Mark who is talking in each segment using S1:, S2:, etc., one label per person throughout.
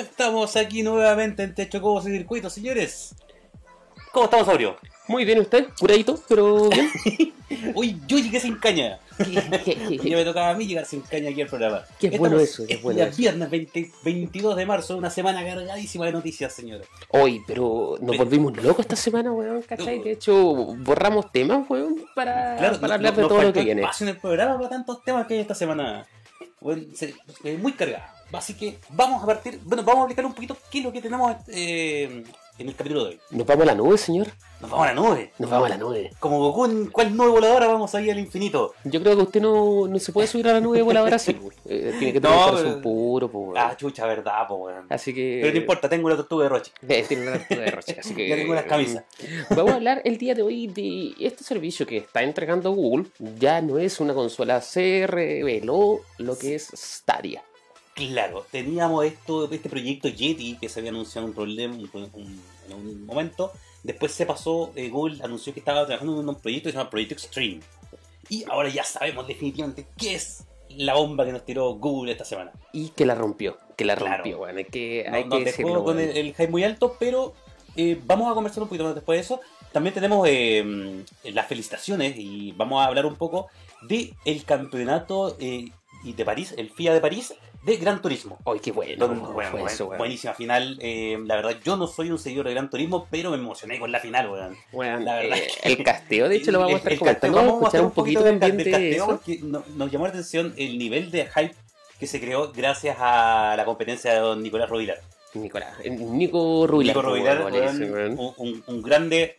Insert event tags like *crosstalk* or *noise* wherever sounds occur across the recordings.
S1: Estamos aquí nuevamente en Techo Cobos y Circuitos, señores. ¿Cómo estamos, Saurio?
S2: Muy bien usted, curadito, pero bien. *laughs*
S1: Uy, yo llegué sin caña. Ya me tocaba a mí llegar sin caña aquí al programa.
S2: Qué
S1: Estamos
S2: bueno eso, qué bueno eso.
S1: viernes 20 22 de marzo, una semana cargadísima de noticias, señores.
S2: Hoy, pero nos volvimos locos esta semana, weón, ¿cachai? De hecho, borramos temas, weón, para,
S1: Claro,
S2: para
S1: no-
S2: hablar
S1: no-
S2: de
S1: nos
S2: todo lo que viene.
S1: espacio en el programa para tantos temas que hay esta semana. Bueno, eh, muy cargada. Así que vamos a partir. Bueno, vamos a explicar un poquito qué es lo que tenemos eh, en el capítulo de hoy.
S2: ¿Nos vamos a la nube, señor?
S1: Nos vamos a la nube.
S2: Nos vamos a la nube.
S1: Como Goku en cuál nube voladora vamos a ir al infinito.
S2: Yo creo que usted no, no se puede subir a la nube voladora así, weón. *laughs* Eh, tiene que tener
S1: No,
S2: un corazón puro, pues, weón.
S1: Ah, chucha, verdad, po, weón.
S2: Así que...
S1: Pero no importa, tengo una tortuga de Roche. *laughs*
S2: Eh, Tiene una tortuga de Roche, así que... *laughs*
S1: Ya tengo las camisas.
S2: Vamos a hablar el día de hoy de este servicio que está entregando Google. Ya no es una consola, se reveló lo que es Stadia.
S1: Claro, teníamos esto, este proyecto Yeti que se había anunciado un problema un- un- en un momento. Después se pasó, eh, Google anunció que estaba trabajando en un proyecto que se llama Proyecto Extreme. Y ahora ya sabemos definitivamente qué es la bomba que nos tiró Google esta semana.
S2: Y que la rompió, que la
S1: Claro.
S2: rompió, bueno, hay que,
S1: No-
S2: hay
S1: nos
S2: que decirlo.
S1: con el, el hype muy alto, pero eh, vamos a conversar un poquito más después de eso. También tenemos eh, las felicitaciones y vamos a hablar un poco de el campeonato eh, de París, el FIA de París, de Gran Turismo.
S2: Ay, qué bueno, eso,
S1: buenísima final. eh, la verdad, yo no soy un seguidor de Gran Turismo, pero me emocioné con la final, weón. La verdad
S2: eh,
S1: que-
S2: el casteo, de hecho, lo vamos a estar
S1: El- el
S2: comentando.
S1: casteo,
S2: Vamos a escuchar un poquito
S1: del-
S2: de
S1: casteo
S2: eso.
S1: porque no- nos llamó la atención el nivel de hype que se creó gracias a la competencia de don Nicolás Rovilar.
S2: Nicolás, eh, Nico Rubilar.
S1: Nico weón. un, un- un grande.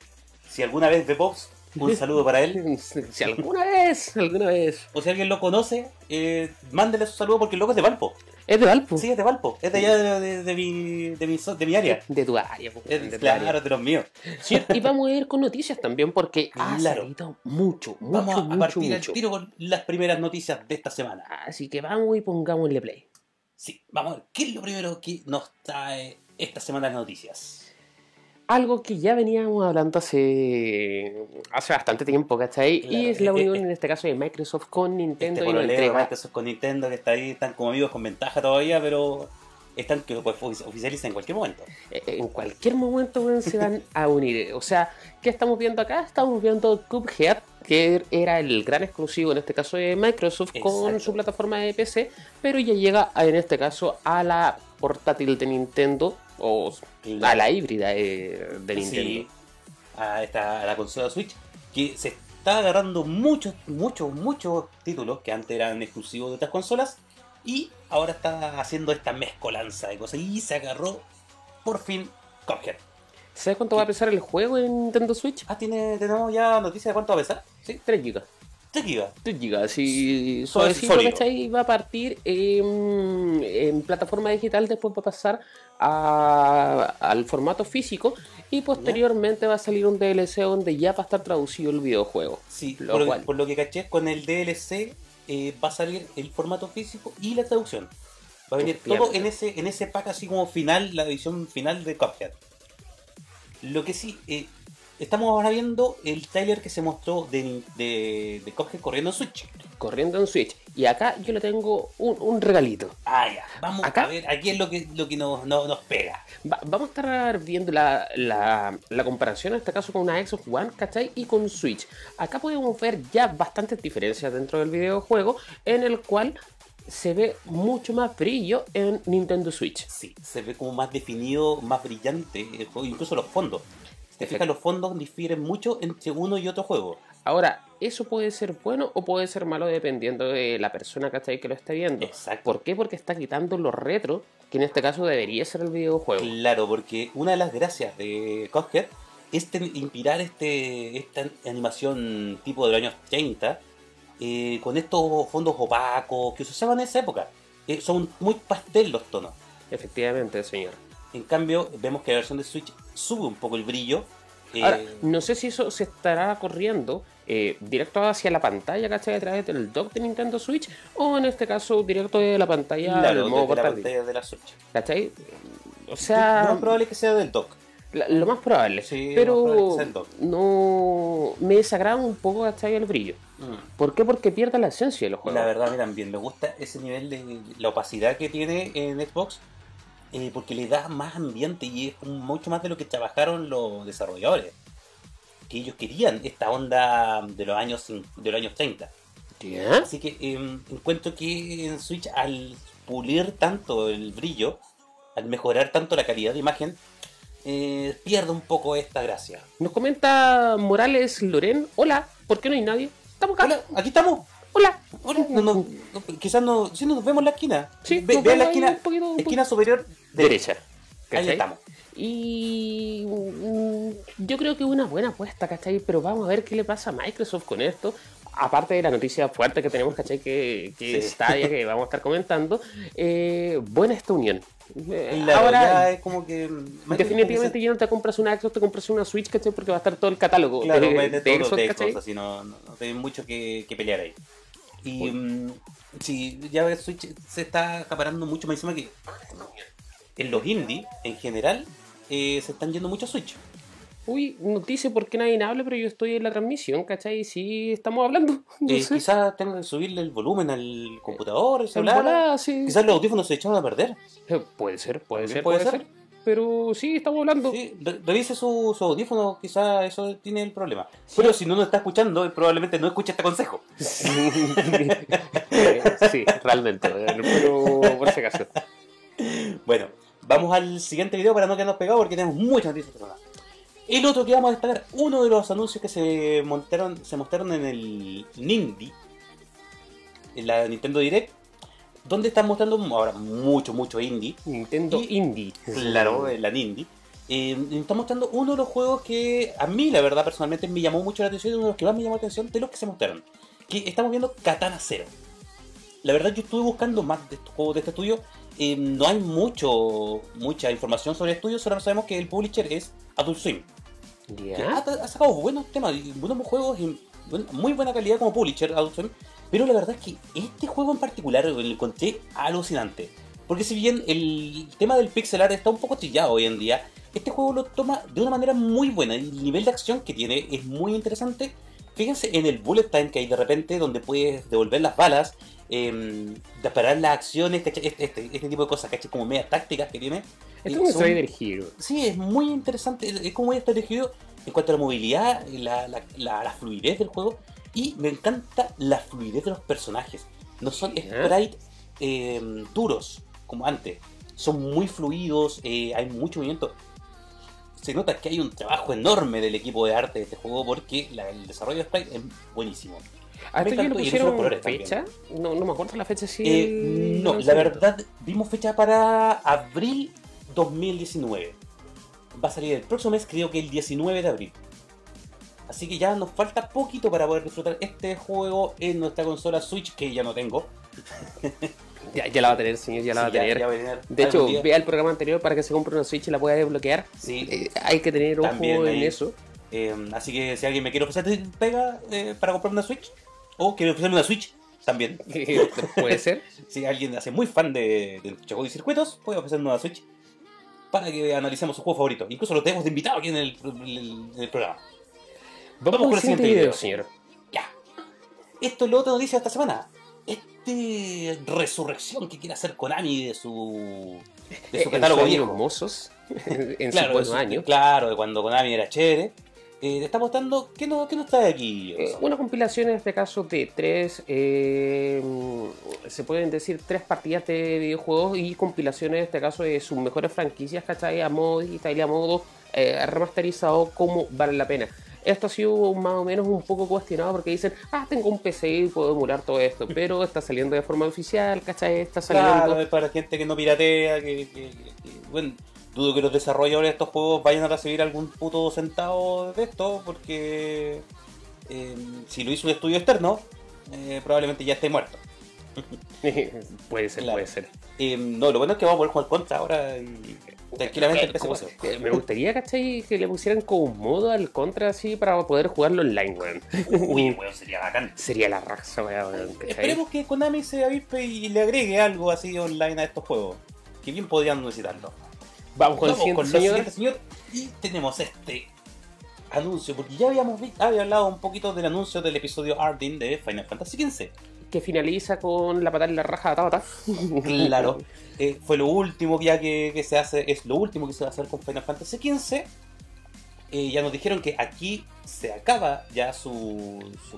S1: Si alguna vez ve Pops, un *laughs* saludo para él.
S2: Si alguna vez, alguna vez.
S1: O si alguien lo conoce, eh, mándele su saludo porque el loco es de Valpo.
S2: Es de Valpo.
S1: Sí, es de Valpo. Es de allá de, de- de mi, de, mi, de mi área.
S2: De tu área, po,
S1: Es,
S2: de
S1: claro,
S2: área.
S1: de los míos.
S2: Sí, y vamos a ir con noticias también porque ha
S1: Claro.
S2: salido mucho, mucho,
S1: Vamos a- partir
S2: mucho.
S1: al tiro con las primeras noticias de esta semana.
S2: Así que vamos y pongámosle play.
S1: Sí, vamos a ver, ¿qué es lo primero que nos trae esta semana las noticias?
S2: Algo que ya veníamos hablando hace, hace bastante tiempo, ¿cachai?
S1: Claro,
S2: Y es la
S1: eh,
S2: unión
S1: eh,
S2: en este caso de Microsoft con Nintendo
S1: Este
S2: y entrega.
S1: Microsoft con Nintendo que está ahí, están como amigos con ventaja todavía, pero están que pues, oficializan en cualquier momento.
S2: Eh, En cualquier momento weón, se van a unir. O sea, ¿qué estamos viendo acá? Estamos viendo Cuphead, que era el gran exclusivo en este caso de Microsoft con su plataforma de PC, pero ya llega en este caso a la portátil de Nintendo o a la híbrida de, de Nintendo.
S1: Sí, a, esta, a la consola Switch, que se está agarrando muchos, muchos, muchos títulos que antes eran exclusivos de otras consolas y ahora está haciendo esta mezcolanza de cosas y se agarró por fin Cuphead.
S2: ¿Sabes cuánto va a pesar el juego en Nintendo Switch?
S1: Ah, ¿tiene, tenemos ya noticia de cuánto va a pesar.
S2: Sí, 3 GB.
S1: 3 gigas.
S2: 3 GB,
S1: Suave-
S2: suavecito. ¿cachai? Va a partir en, en plataforma digital, después va a pasar a- al formato físico y posteriormente va a salir un DLC donde ya va a estar traducido el videojuego.
S1: Sí,
S2: Lo
S1: por,
S2: cual-
S1: por lo que caché, con el DLC eh, va a salir el formato físico y la traducción. Va a venir todo en ese, en ese pack así como final, la edición final de Cuphead. Lo que sí, eh, estamos ahora viendo el trailer que se mostró de, de, de Cuphead corriendo en Switch.
S2: Corriendo en Switch. Y acá yo le tengo un, un regalito.
S1: Ah, ya, vamos
S2: ¿Acá?
S1: a ver, aquí es lo que, lo que nos, nos, nos pega.
S2: Va- vamos a estar viendo la, la- la comparación en este caso con una Xbox One, ¿cachai? Y con Switch. Acá podemos ver ya bastantes diferencias dentro del videojuego en el cual se ve mucho más brillo en Nintendo Switch.
S1: Sí, se ve como más definido, más brillante el juego, incluso los fondos. Si te fijas, los fondos difieren mucho entre uno y otro juego.
S2: Ahora, eso puede ser bueno o puede ser malo dependiendo de la persona ¿cachai? que lo esté viendo.
S1: Exacto.
S2: ¿Por qué? Porque está quitando los retro, que en este caso debería ser el videojuego.
S1: Claro, porque una de las gracias de Cuphead es inspirar este, esta animación tipo de los años 30 eh, con estos fondos opacos que se usaban en esa época. Eh, son muy pastel los tonos.
S2: Efectivamente, señor.
S1: En cambio, vemos que la versión de Switch sube un poco el brillo. Eh,
S2: Ahora, no sé si eso se estará corriendo eh, directo hacia la pantalla, ¿cachai? A través del dock de Nintendo Switch, o en este caso directo de la pantalla
S1: claro,
S2: del modo
S1: la pantalla de la Switch.
S2: ¿Cachai? O
S1: Lo
S2: sea,
S1: más probable es que sea del dock.
S2: la- lo más probable.
S1: Sí, lo más probable es
S2: pero no me desagrada un poco, ¿cachai? El brillo. ¿Por qué? Porque pierde la esencia de los juegos.
S1: La verdad, a mí también me gusta ese nivel de la opacidad que tiene en Xbox. Eh, porque le da más ambiente y es mucho más de lo que trabajaron los desarrolladores. Que ellos querían esta onda de los años, de los años 30.
S2: ¿Ya?
S1: Así que em, encuentro que en Switch al pulir tanto el brillo, al mejorar tanto la calidad de imagen, eh, pierde un poco esta gracia.
S2: Nos comenta Morales Loren. Hola, ¿por qué no hay nadie? Estamos acá.
S1: Hola, aquí estamos.
S2: Hola.
S1: Hola, no, no, no, quizás no, nos vemos en la esquina.
S2: Sí,
S1: Ve,
S2: nos
S1: ve a la esquina,
S2: un poquito, un
S1: esquina superior derecha. Ahí estamos.
S2: Y mm, yo creo que es una buena apuesta, ¿cachai? Pero vamos a ver qué le pasa a Microsoft con esto. Aparte de la noticia fuerte que tenemos, ¿cachai? Que, que
S1: Sí.
S2: está ya que vamos a estar comentando. eh, buena esta unión. Eh, Ahora,
S1: ya es como que.
S2: definitivamente ya no te compras una Xbox, te compras una Switch, ¿cachai? Porque va a estar todo el catálogo
S1: Claro,
S2: de,
S1: mete
S2: de
S1: todos los
S2: Xbox,
S1: de. Xbox, así no, no, no hay mucho que, que pelear ahí. Y
S2: Uy.
S1: mm, sí, ya Switch se está acaparando mucho más encima que en los indie, en general, eh, se están yendo mucho a Switch.
S2: Uy, noticia porque nadie habla, pero yo estoy en la transmisión, ¿cachai? Y sí estamos hablando. *laughs* No
S1: Eh. Quizás tengan que subirle el volumen al computador, el celular.
S2: volada, sí.
S1: Quizás los audífonos se echaron a perder.
S2: Eh, Puede ser, puede
S1: También
S2: ser,
S1: puede
S2: puede,
S1: ser.
S2: ser. Pero sí, estamos hablando.
S1: Sí, re- revise su, su audífono, quizás eso tiene el problema. Pero si no nos está escuchando, probablemente no escuche este consejo.
S2: Sí, *laughs* *laughs* sí, realmente. Pero por si acaso.
S1: Bueno, vamos al siguiente video para no quedarnos pegados porque tenemos muchas noticias. El otro que vamos a destacar, uno de los anuncios que se montaron, se mostraron en el Nindy, en la Nintendo Direct, donde están mostrando ahora mucho, mucho indie.
S2: Nintendo
S1: Y-
S2: Indie.
S1: Claro, en la Nindy. Eh, está mostrando uno de los juegos que a mí, la verdad, personalmente me llamó mucho la atención y uno de los que más me llamó la atención de los que se mostraron. Que estamos viendo Katana Zero. La verdad, yo estuve buscando más de estos juegos de este estudio. eh, no hay mucho mucha información sobre el estudio, solo sabemos que el publisher es Adult Swim. que
S2: Ya.
S1: ha, ha sacado buenos temas, buenos juegos y muy buena calidad como publisher Adult Swim. Pero la verdad es que este juego en particular lo encontré alucinante. Porque si bien el tema del pixel art está un poco trillado hoy en día, este juego lo toma de una manera muy buena. El nivel de acción que tiene es muy interesante. Fíjense en el bullet time que hay de repente, donde puedes devolver las balas, eh, disparar las acciones, este, este, este tipo de cosas, ¿cachai? Como medias tácticas que tiene.
S2: Es
S1: son-
S2: Strider Hero.
S1: Sí, es muy interesante, es como muy estratégico en cuanto a la movilidad, y la, la, la- la fluidez del juego y me encanta la fluidez de los personajes. No son sprites eh, duros como antes, son muy fluidos, eh, hay mucho movimiento. Se nota que hay un trabajo enorme del equipo de arte de este juego porque la- el desarrollo de sprite es buenísimo.
S2: ¿A
S1: Me
S2: esto ya le pusieron
S1: colores
S2: fecha? No, no me acuerdo la fecha si
S1: Eh, no, la verdad, vimos fecha para abril 2019. Va a salir el próximo mes, creo que el 19 de abril. Así que ya nos falta poquito para poder disfrutar este juego en nuestra consola Switch, que ya no tengo. *laughs*
S2: Ya, ya la va a tener, señor, ya la va a tener.
S1: ya va a tener
S2: De hecho,
S1: día.
S2: vea el programa anterior para que se compre una Switch y la pueda desbloquear.
S1: Sí,
S2: Eh, hay que tener ojo
S1: También
S2: en eso.
S1: eh, así que si alguien me quiere ofrecer pega eh, para comprarme una Switch, o quiere ofrecerme una Switch, también. *laughs*
S2: Puede ser. *laughs*
S1: Si alguien hace muy fan de, de Choco y Circuitos, puede ofrecerme una Switch para que analicemos su juego favorito. Incluso lo tenemos de invitado aquí en el, en el programa.
S2: Vamos,
S1: con
S2: con
S1: el
S2: siguiente video,
S1: video.
S2: señor.
S1: Ya. Esto es la otra noticia de esta semana. Este resurrección que quiere hacer Konami de su, de su *laughs* catálogo viejo.
S2: mozos, *laughs* en
S1: Claro, su-
S2: años.
S1: claro, de cuando Konami era chévere. Eh, te está mostrando qué no, qué no está aquí.
S2: Eh, una compilación en este caso de tres, eh, se pueden decir tres partidas de videojuegos y compilaciones en este caso de sus mejores franquicias, ¿cachai? A modo digital y a modo eh, remasterizado, como vale la pena. Esto ha sido más o menos un poco cuestionado porque dicen, ah, tengo un PC y puedo emular todo esto, *laughs* pero está saliendo de forma oficial, ¿cachai? Está saliendo...
S1: Claro, es para gente que no piratea, que, que- que- que- bueno, dudo que los desarrolladores de estos juegos vayan a recibir algún puto centavo de esto, porque eh, si lo hizo un estudio externo, eh, probablemente ya esté muerto. *laughs*
S2: puede ser,
S1: Claro.
S2: puede ser.
S1: Eh, no, lo bueno es que vamos a poder jugar contra ahora y tranquilamente eso.
S2: eh, Me gustaría, ¿cachai? Que le pusieran como un modo al contra así para poder jugarlo online, weón. *laughs*
S1: Uy, weón, sería bacán.
S2: Sería la raza, weón. ¿cachai?
S1: Esperemos que Konami se avispe y le agregue algo así online a estos juegos. Que bien podrían necesitarlo.
S2: Vamos con el
S1: Vamos
S2: siguiente,
S1: con
S2: señor.
S1: señor. Y tenemos este anuncio, porque ya habíamos vi- había hablado un poquito del anuncio del episodio Ardin de Final Fantasy XV.
S2: Que finaliza con la patada en la raja de Tabata.
S1: Claro. *laughs* Eh, fue lo último ya que, que se hace, es lo último que se va a hacer con Final Fantasy XV. Eh, ya nos dijeron que aquí se acaba ya su, su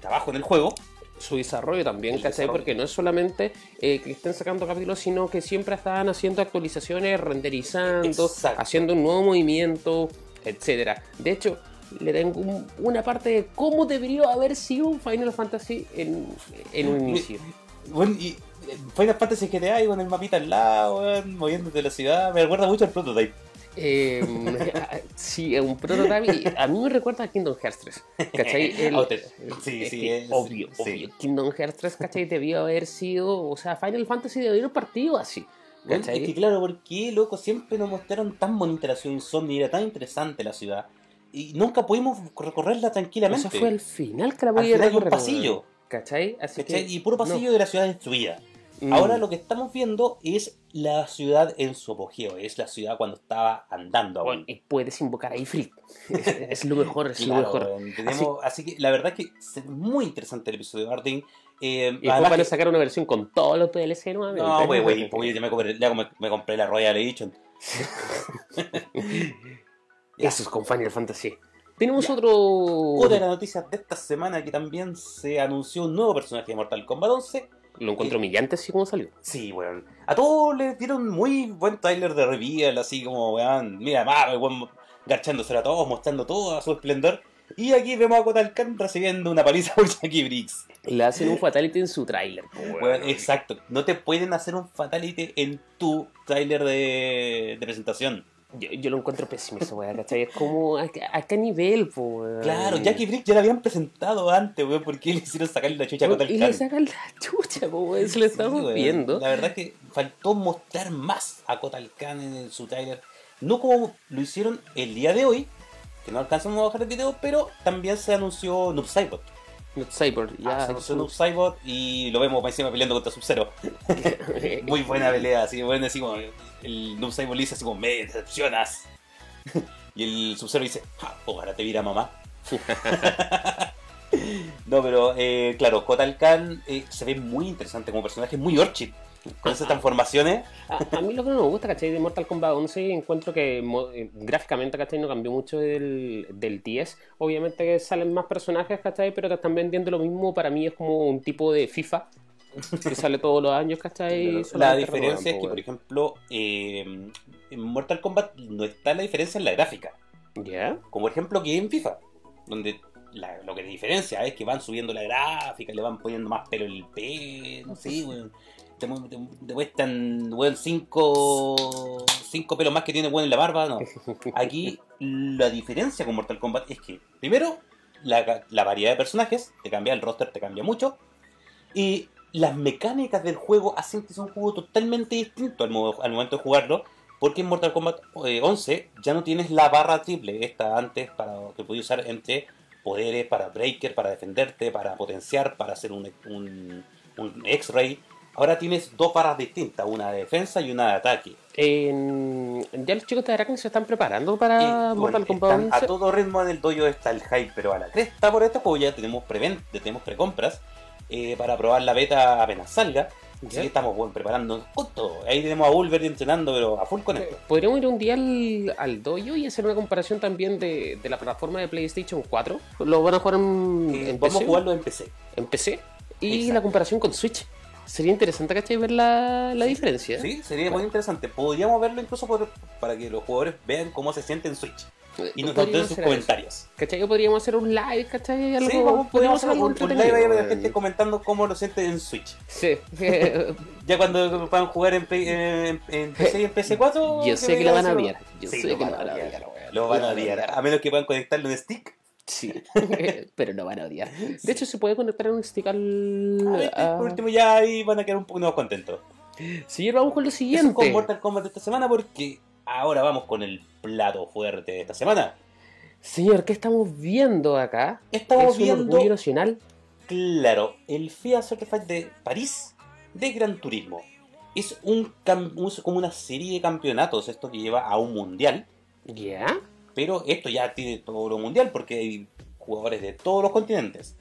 S1: trabajo en el juego.
S2: su desarrollo también,
S1: El
S2: ¿cachai?
S1: desarrollo.
S2: Porque no es solamente eh, que estén sacando capítulos, sino que siempre estaban haciendo actualizaciones, renderizando,
S1: Exacto.
S2: haciendo un nuevo movimiento, etcétera. De hecho, le tengo un- una parte de cómo debería haber sido un Final Fantasy en, en un inicio.
S1: Bueno, y eh, Final Fantasy GTA y con el mapita al lado, weón, moviéndote la ciudad. Me recuerda mucho al prototype.
S2: Eh, *laughs* sí, es un prototype. y A mí me recuerda a Kingdom Hearts 3. ¿Cachai? *laughs* El-
S1: sí, sí, es-
S2: obvio,
S1: sí.
S2: obvio. Kingdom Hearts 3, ¿cachai? Debió haber sido. O sea, Final Fantasy debió haber partido así.
S1: Bueno,
S2: ¿Cachai?
S1: es que claro, ¿por qué, loco? Siempre nos mostraron tan bonita la ciudad Insomnia, era tan interesante la ciudad. Y nunca pudimos recorrerla tranquilamente.
S2: sea, fue al final que la podía
S1: hay un
S2: recorrer,
S1: pasillo.
S2: ¿Cachai? Así
S1: ¿cachai?
S2: que,
S1: Y puro pasillo de la ciudad destruida.
S2: no. Mm.
S1: Ahora lo que estamos viendo es la ciudad en su apogeo, es la ciudad cuando estaba andando.
S2: Bueno, y puedes invocar a Ifrit. Es, es lo mejor, es lo
S1: Claro,
S2: mejor.
S1: weón, tenemos- así... que la verdad que es muy interesante el episodio de Arden. Eh,
S2: Y después van a sacar una versión con todos los DLC nuevamente.
S1: No, güey, güey, porque ya me compré, ya me, me compré la Royal Edition.
S2: Eso es con Final Fantasy. Tenemos
S1: Ya.
S2: otro.
S1: Otra de las noticias de esta semana que también se anunció un nuevo personaje de Mortal Kombat 11.
S2: Lo encuentro humillante así como salió.
S1: Sí, weón. A todos les dieron muy buen trailer de reveal, así como, weón, mira, Marvel, weón, garchándose a todos, mostrando todo a su esplendor. Y aquí vemos a Kotal Khan recibiendo una paliza *laughs* por Jackie Briggs.
S2: Le hacen un fatality en su tráiler.
S1: exacto. No te pueden hacer un fatality en tu tráiler de, de presentación.
S2: Yo, yo lo encuentro pésimo esa weá, ¿cachai? Es como, ¿a, qué- a qué nivel, po, weón?
S1: Claro, Jackie Briggs ya la habían presentado antes, weón, porque le hicieron sacarle la chucha a Kotal
S2: Y le sacan la chucha, weón, se lo
S1: Sí,
S2: estamos
S1: weón.
S2: viendo.
S1: La verdad es que faltó mostrar más a Kotal Khan en su trailer. No como lo hicieron el día de hoy, que no alcanzamos a bajar el video, pero también se anunció Noob Saibot.
S2: Not Cyber,
S1: Ah,
S2: ya.
S1: se Noob Saibot y lo vemos encima peleando contra Sub-Zero. *laughs* Muy buena pelea, así, bueno, así como el Noob Saibot le dice así como, me decepcionas. y el Sub-Zero dice, ja, ojalá te viera mamá. *laughs* *laughs* no, pero eh, claro, Kotal Khan eh, se ve muy interesante como personaje, muy Orchid. Con esas transformaciones.
S2: A, a mí lo que no me gusta, ¿cachai? De Mortal Kombat 11 encuentro que mo- eh, gráficamente, ¿cachai? No cambió mucho del, del 10. Obviamente que salen más personajes, ¿cachai? Pero te están vendiendo lo mismo. Para mí es como un tipo de FIFA que *laughs* sale todos los años, ¿cachai?
S1: La diferencia es que,
S2: po,
S1: por ejemplo, eh, en Mortal Kombat no está la diferencia en la gráfica.
S2: ¿Ya?
S1: Como ejemplo que en FIFA, donde la- lo que diferencia es que van subiendo la gráfica, le van poniendo más pelo en el pelo, no sé, weón. Te, te, te cuestan, weón, cinco, cinco pelos más que tiene weón en la barba, no. Aquí la diferencia con Mortal Kombat es que, primero, la, la variedad de personajes, te cambia el roster, te cambia mucho, y las mecánicas del juego hacen que sea un juego totalmente distinto al, al momento de jugarlo, porque en Mortal Kombat eh, 11 ya no tienes la barra triple, esta antes para que podías usar entre poderes para breaker, para defenderte, para potenciar, para hacer un, un, un X-ray. Ahora tienes dos barras distintas, una de defensa y una de ataque.
S2: En- ya los chicos de Aracne se están preparando para
S1: Y,
S2: Mortal
S1: bueno,
S2: Kombat
S1: están
S2: 11.
S1: a todo ritmo en el dojo está el hype, pero a la cresta por este juego ya tenemos preven tenemos precompras eh, para probar la beta apenas salga. Así que estamos bueno, con todo. Ahí tenemos a Wolverine entrenando, pero a full con esto.
S2: Podríamos ir un día al, al dojo y hacer una comparación también de, de la plataforma de PlayStation 4. Lo van a jugar en,
S1: Eh,
S2: en
S1: vamos
S2: PC.
S1: a jugarlo en PC.
S2: en PC y
S1: Exacto.
S2: la comparación con Switch. Sería interesante, ¿cachai? Ver la, la diferencia.
S1: Sí, sería muy interesante. Podríamos verlo incluso por- para que los jugadores vean cómo se siente en Switch. Y nos den
S2: Podríamos
S1: sus comentarios.
S2: ¿Cachai? Podríamos hacer un live, ¿cachai? Algo,
S1: sí, vamos, podríamos hacer un, live ahí de gente comentando cómo lo siente en Switch.
S2: Sí. *laughs*
S1: Ya cuando puedan jugar en, Play- en, en PC y en PC4.
S2: Yo sé que la van a odiar. Yo
S1: Sí,
S2: sé que
S1: van
S2: la
S1: a
S2: van a
S1: odiar. Lo van a odiar. A menos que puedan conectarle un stick.
S2: Sí. *laughs* Pero no van a odiar. De hecho, se puede conectar un stick al.
S1: A ver,
S2: a-
S1: Por último, ya ahí van a quedar un poco más contentos.
S2: Sí, vamos con lo
S1: Eso
S2: siguiente.
S1: con Mortal Kombat de esta semana porque ahora vamos con el plato fuerte de esta semana.
S2: Señor, ¿qué estamos viendo acá?
S1: Estamos
S2: ¿Es un
S1: viendo,
S2: orgullo nacional?
S1: claro, el FIA Certified de París de Gran Turismo. Es un, un- como una serie de campeonatos, esto que lleva a un mundial,
S2: ¿Ya?
S1: Pero esto ya tiene todo lo mundial porque hay jugadores de todos los continentes.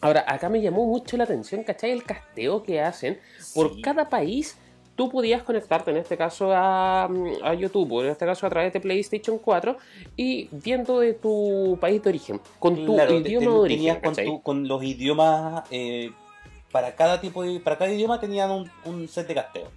S2: Ahora, acá me llamó mucho la atención, ¿cachai? El casteo que hacen por
S1: Sí.
S2: cada país. Tú podías conectarte en este caso a, a YouTube, o en este caso a través de PlayStation 4, y viendo de tu país de origen, con tu
S1: Claro,
S2: idioma
S1: te-
S2: de origen.
S1: tenías con,
S2: ¿cachai?
S1: tu- con los idiomas eh, para cada tipo de, para cada idioma tenían un, un set de casteo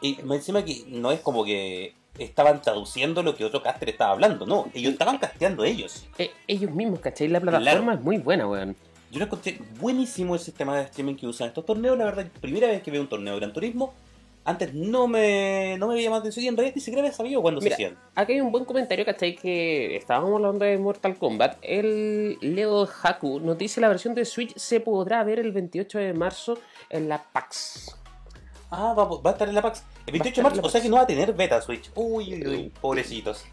S1: y encima que no es como que estaban traduciendo lo que otro caster estaba hablando no ellos estaban casteando ellos
S2: Eh, ellos mismos, ¿cachai? La plataforma
S1: Claro.
S2: es muy buena, weón.
S1: yo lo encontré buenísimo el sistema de streaming que usan estos torneos la verdad primera vez que veo un torneo de Gran Turismo antes no me no me había la atención y en realidad ni siquiera había sabido cuándo
S2: Mira,
S1: se hacían
S2: Aquí hay un buen comentario, ¿cachai? Que estábamos hablando de Mortal Kombat. El Leo Haku nos dice la versión de Switch se podrá ver el 28 de marzo en la PAX.
S1: Ah va, va a estar en la PAX el 28 de marzo o sea que no va a tener beta Switch uy uy uy pobrecitos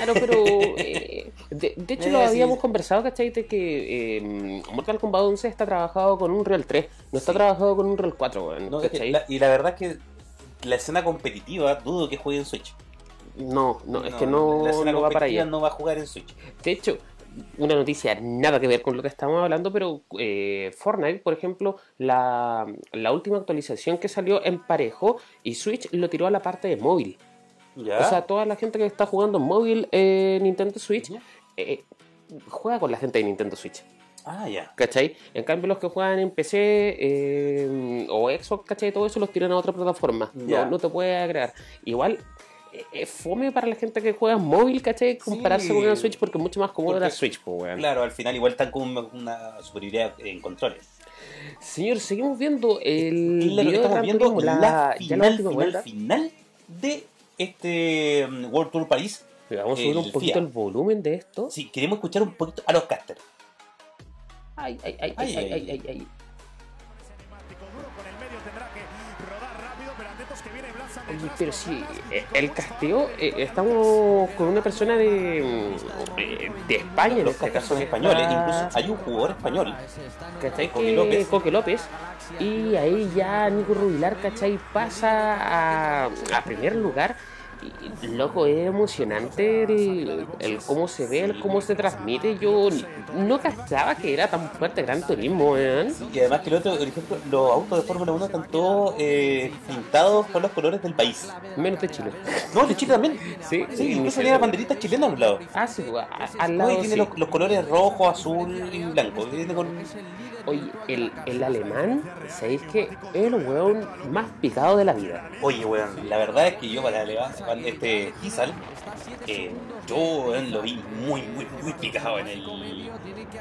S2: raro, pero. eh, de, de hecho,
S1: Eh,
S2: lo
S1: sí.
S2: habíamos conversado, ¿cachai? De que eh, Mortal Kombat 11 está trabajado con un Real 3, no está
S1: Sí.
S2: trabajado con un Real 4, weón.
S1: No, es que
S2: ¿cachai?
S1: la- y la verdad es que la escena competitiva dudo que juegue en Switch.
S2: No, no, es que no,
S1: la escena
S2: no va para
S1: competitiva
S2: allá.
S1: no va a jugar en Switch.
S2: De hecho, una noticia nada que ver con lo que estamos hablando, pero eh, Fortnite, por ejemplo, la, la última actualización que salió emparejó y Switch lo tiró a la parte de móvil.
S1: ¿Ya?
S2: O sea, toda la gente que está jugando en móvil eh, Nintendo Switch eh, juega con la gente de Nintendo Switch.
S1: ah, ya.
S2: ¿Cachai? En cambio, los que juegan en PC eh, o Xbox, ¿cachai? Todo eso los tiran a otra plataforma.
S1: Ya.
S2: No, no te puede agregar. Igual, es fome para la gente que juega móvil, ¿cachai? Compararse
S1: Sí.
S2: con una Switch porque es mucho más cómodo
S1: Porque-
S2: la Switch, pues, weón.
S1: Claro, al final igual están con una, superioridad en controles.
S2: Señor, seguimos viendo el
S1: Claro,
S2: video de
S1: estamos viendo la,
S2: la, ya la
S1: final, final, de este um, World Tour París.
S2: Vamos a subir un poquito
S1: FIA.
S2: el volumen de esto.
S1: Sí, queremos escuchar un poquito a los casters.
S2: Ay, ay, ay,
S1: Ay,
S2: ay, ay,
S1: ay,
S2: ay, ay, Oye, pero sí, eh, el casteo, eh, estamos con una persona de, mm, de España,
S1: Los
S2: este
S1: son españoles.
S2: está-
S1: Incluso hay un jugador español.
S2: ¿cachai?
S1: Coque
S2: Que-
S1: López.
S2: Coque López. Y ahí ya Nico Rubilar, ¿cachai? Pasa a, a primer lugar. Loco, es emocionante el, el cómo se ve, el cómo se transmite. Yo no cachaba que era tan fuerte Gran Turismo, weón.
S1: Y además que el otro, por ejemplo, los autos de Fórmula 1 están todos eh, pintados con los colores del país.
S2: Menos de Chile.
S1: No, de Chile también.
S2: Sí,
S1: Sí, incluso tiene la banderita chilena a un lado.
S2: Ah, sí, a- a- al
S1: No,
S2: lado
S1: y tiene
S2: sí.
S1: los, los colores rojo, azul y blanco. Viene con...
S2: Oye, el, el alemán, ¿sabéis que es el weón más picado de la vida?
S1: Oye, weón, la verdad es que yo para elevar este Gisal, eh, yo weón, lo vi muy, muy, muy picado en el.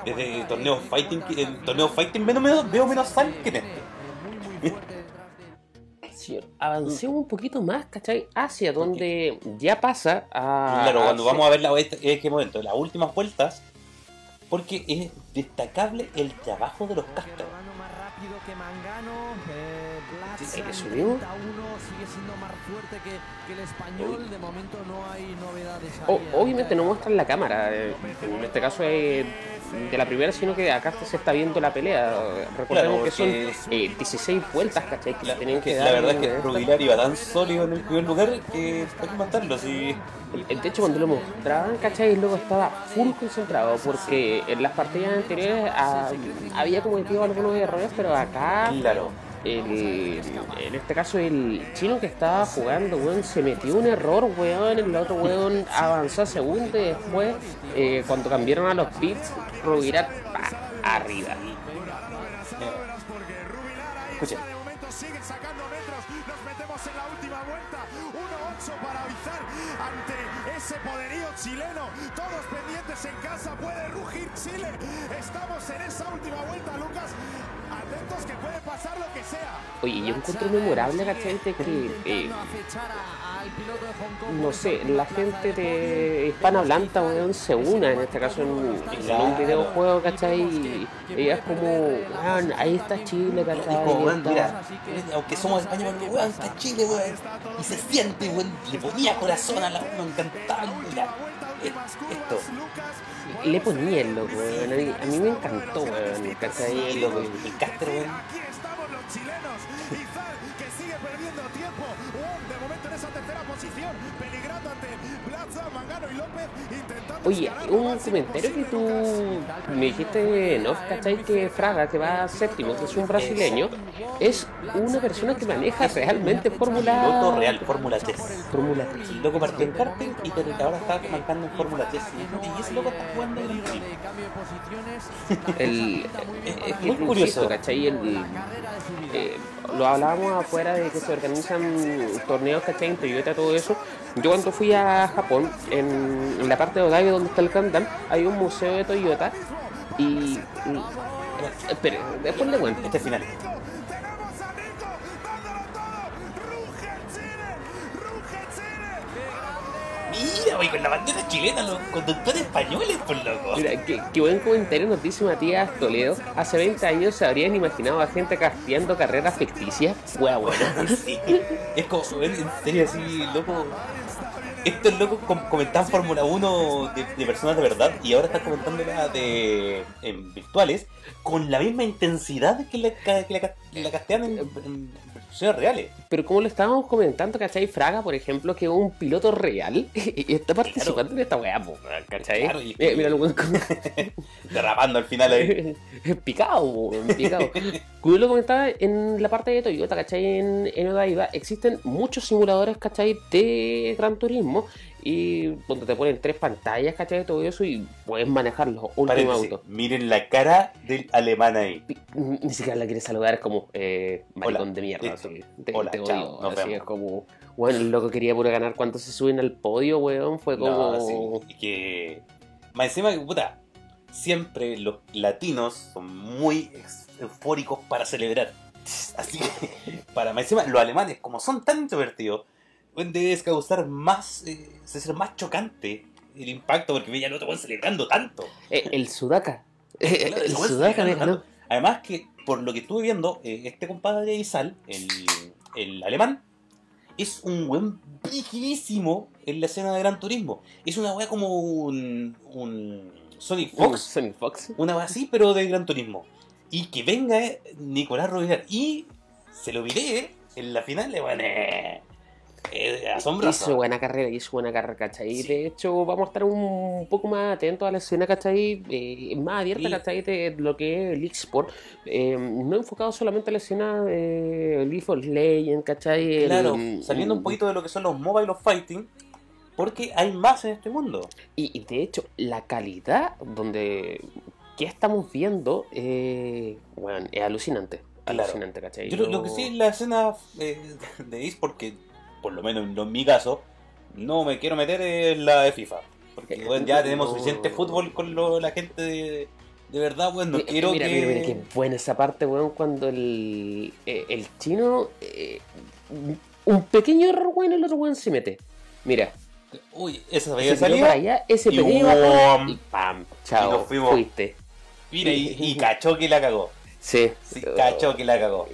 S1: Desde el torneo Fighting, el torneo Fighting menos, menos, veo menos sal que en este.
S2: Avancemos un poquito más, ¿cachai? Hacia donde ya pasa a...
S1: claro,
S2: a-
S1: cuando vamos a ver la, este, este momento, las últimas vueltas, porque es destacable el trabajo de los
S3: Mangano. Eh,
S2: Sí,
S3: en
S2: subimos.
S3: 31 sigue siendo más fuerte que, ahí, ¿eh?
S2: obviamente no muestran la cámara, eh, en este caso es de la primera, sino que acá se está viendo la pelea. Recordemos
S1: Claro,
S2: que son
S1: porque-
S2: eh, 16 vueltas, ¿cachai? Que
S1: La,
S2: tienen que
S1: que
S2: dar
S1: la verdad es que. Rubilar iba tan sólido en el primer lugar que hay que matarlo. Sí.
S2: De hecho, cuando lo mostraban, ¿cachai? Luego estaba full concentrado porque en las partidas anteriores ah, había cometido algunos errores, pero acá,
S1: Claro.
S2: El- en este caso, el chino que estaba jugando, weón, se metió un error, weón. El otro weón avanzó a segundo y después, eh, cuando cambiaron a los pits, Rubirat arriba.
S1: Escuchen.
S3: De momento sigue sacando metros. Nos metemos en la última vuelta. 1-8 para avisar ante ese poderío chileno. Todos pendientes en casa. Puede rugir Chile. Estamos en esa última vuelta, Lucas. Atentos que puede pasar lo que sea.
S2: Oye, yo encuentro memorable, ¿cachai? De que, eh, no sé, la gente de Hispana Blanta, weón, se una, en este caso en, en un videojuego, ¿cachai? Y ella es como, weón, ahí está Chile,
S1: Y
S2: ¿cachai?
S1: como,
S2: Y
S1: weón,
S2: está-
S1: mira, aunque somos españoles, weón, está Chile, weón. Y se siente, weón. Le ponía corazón a la weón, encantaba. Mira, eh, esto.
S2: Le ponía el loco, weón. A mí, me encantó, weón, ¿cachai?
S1: Sí, loco, el, el caster, weón.
S3: Aquí estamos los chilenos. Izal que sigue perdiendo tiempo. Wong de momento en esa tercera posición. peligrando ante Plaza, Mangano y López,
S2: Oye, un comentario que tú me dijiste, ¿no? ¿Cachai? Que Fraga, que va séptimo, que es un brasileño, es una persona que maneja realmente Fórmula...
S1: Piloto real, Fórmula 3.
S2: Fórmula 3.
S1: El loco partió en karting y pero ahora está marcando en Fórmula 3. Y ese loco está jugando en el
S2: El,
S1: Es- muy curioso.
S2: ¿cachai? El, eh, lo hablábamos afuera de que se organizan torneos, ¿cachai? En Toyota, todo eso. Yo cuando fui a Japón, en, la parte de Odaiba donde está el Kandan, hay un museo de Toyota y... espere, después le cuento.
S1: Este final. Mira, güey, con la bandera chilena, los conductores españoles, por loco.
S2: Mira, qué, qué buen comentario nos dice Matías Toledo. Hace 20 años se habrían imaginado a gente casteando carreras ficticias. Wea, bueno. *laughs*
S1: Sí. Es como, en serio, así, loco. Estos locos com- comentaban Fórmula 1 de, de personas de verdad y ahora están comentándola de en virtuales con la misma intensidad que la, que la, la castean en, en reales.
S2: Pero como lo estábamos comentando, ¿cachai? Fraga, por ejemplo, que es un piloto real *laughs* y está participando en esta weá, ¿cachai?
S1: Claro, y-
S2: Eh, mira, lo como- *laughs*
S1: Derrapando al final ahí. *laughs*
S2: picado, weón, picado. Como lo comentaba en la parte de Toyota, ¿cachai? En, en Odaiba existen muchos simuladores, ¿cachai? De Gran Turismo y donde te ponen tres pantallas, ¿cachai? Todo eso y puedes manejar los últimos
S1: Paréntesis,
S2: autos.
S1: miren la cara del alemán ahí.
S2: Ni siquiera la quieres saludar, es como eh, maricón
S1: Hola,
S2: de mierda. Así, te,
S1: Hola,
S2: te
S1: chao,
S2: odio. Así es como, bueno, el loco quería puro ganar cuando se suben al podio, weón. Fue como.
S1: No, sí, que. Más encima que puta, siempre los latinos son muy eufóricos para celebrar. Así que, *laughs* para más encima, los alemanes, como son tan introvertidos, weón, debes causar más. Eh, ser más chocante el impacto porque veía al otro weón celebrando tanto.
S2: Eh, el Sudaka. Eh, *laughs* el
S1: weón
S2: Sudaka
S1: tanto. Además que, por lo que estuve viendo, eh, este compadre de Isal, el, el alemán, es un buen brígidísimo en la escena de Gran Turismo. Es una weá como un, un Sonic
S2: Fox. Sonic Fox.
S1: una weá así, pero de Gran Turismo. Y que venga eh, Nicolás Robinar y se lo viré en la final bueno, eh, eh, asombroso.
S2: Hizo buena carrera, hizo buena carrera, ¿cachai?
S1: Sí.
S2: De hecho, vamos a estar un poco más atentos a la escena, ¿cachai? Eh, más abierta,
S1: Sí.
S2: ¿cachai? De lo que es el eSport. Eh, no enfocado solamente a la escena de League of Legends, ¿cachai? El-
S1: Claro, saliendo un poquito de lo que son los mobile of fighting, porque hay más en este mundo.
S2: Y, y de hecho, la calidad donde que estamos viendo, eh, bueno, es alucinante.
S1: Claro.
S2: Alucinante, ¿cachai?
S1: Yo lo, lo que sí la escena eh, *laughs* de eSport, que por lo menos en, mi caso, no me quiero meter en la de FIFA. Porque
S2: Eh,
S1: bueno, ya tenemos
S2: no.
S1: suficiente fútbol con lo- la gente de, de verdad, bueno, no
S2: Eh,
S1: quiero
S2: mira,
S1: que...
S2: mira, mira, qué buena esa parte, weón, cuando el, eh, el chino, eh, un pequeño error, weón, el otro weón se mete. Mira,
S1: Uy, esa
S2: se tiró para allá, ese
S1: y
S2: pequeño y pam,
S1: Y nos fuimos.
S2: fuiste.
S1: Mira, y, y *laughs* cachó que la cagó.
S2: Sí,
S1: Sí, cachó que la cagó.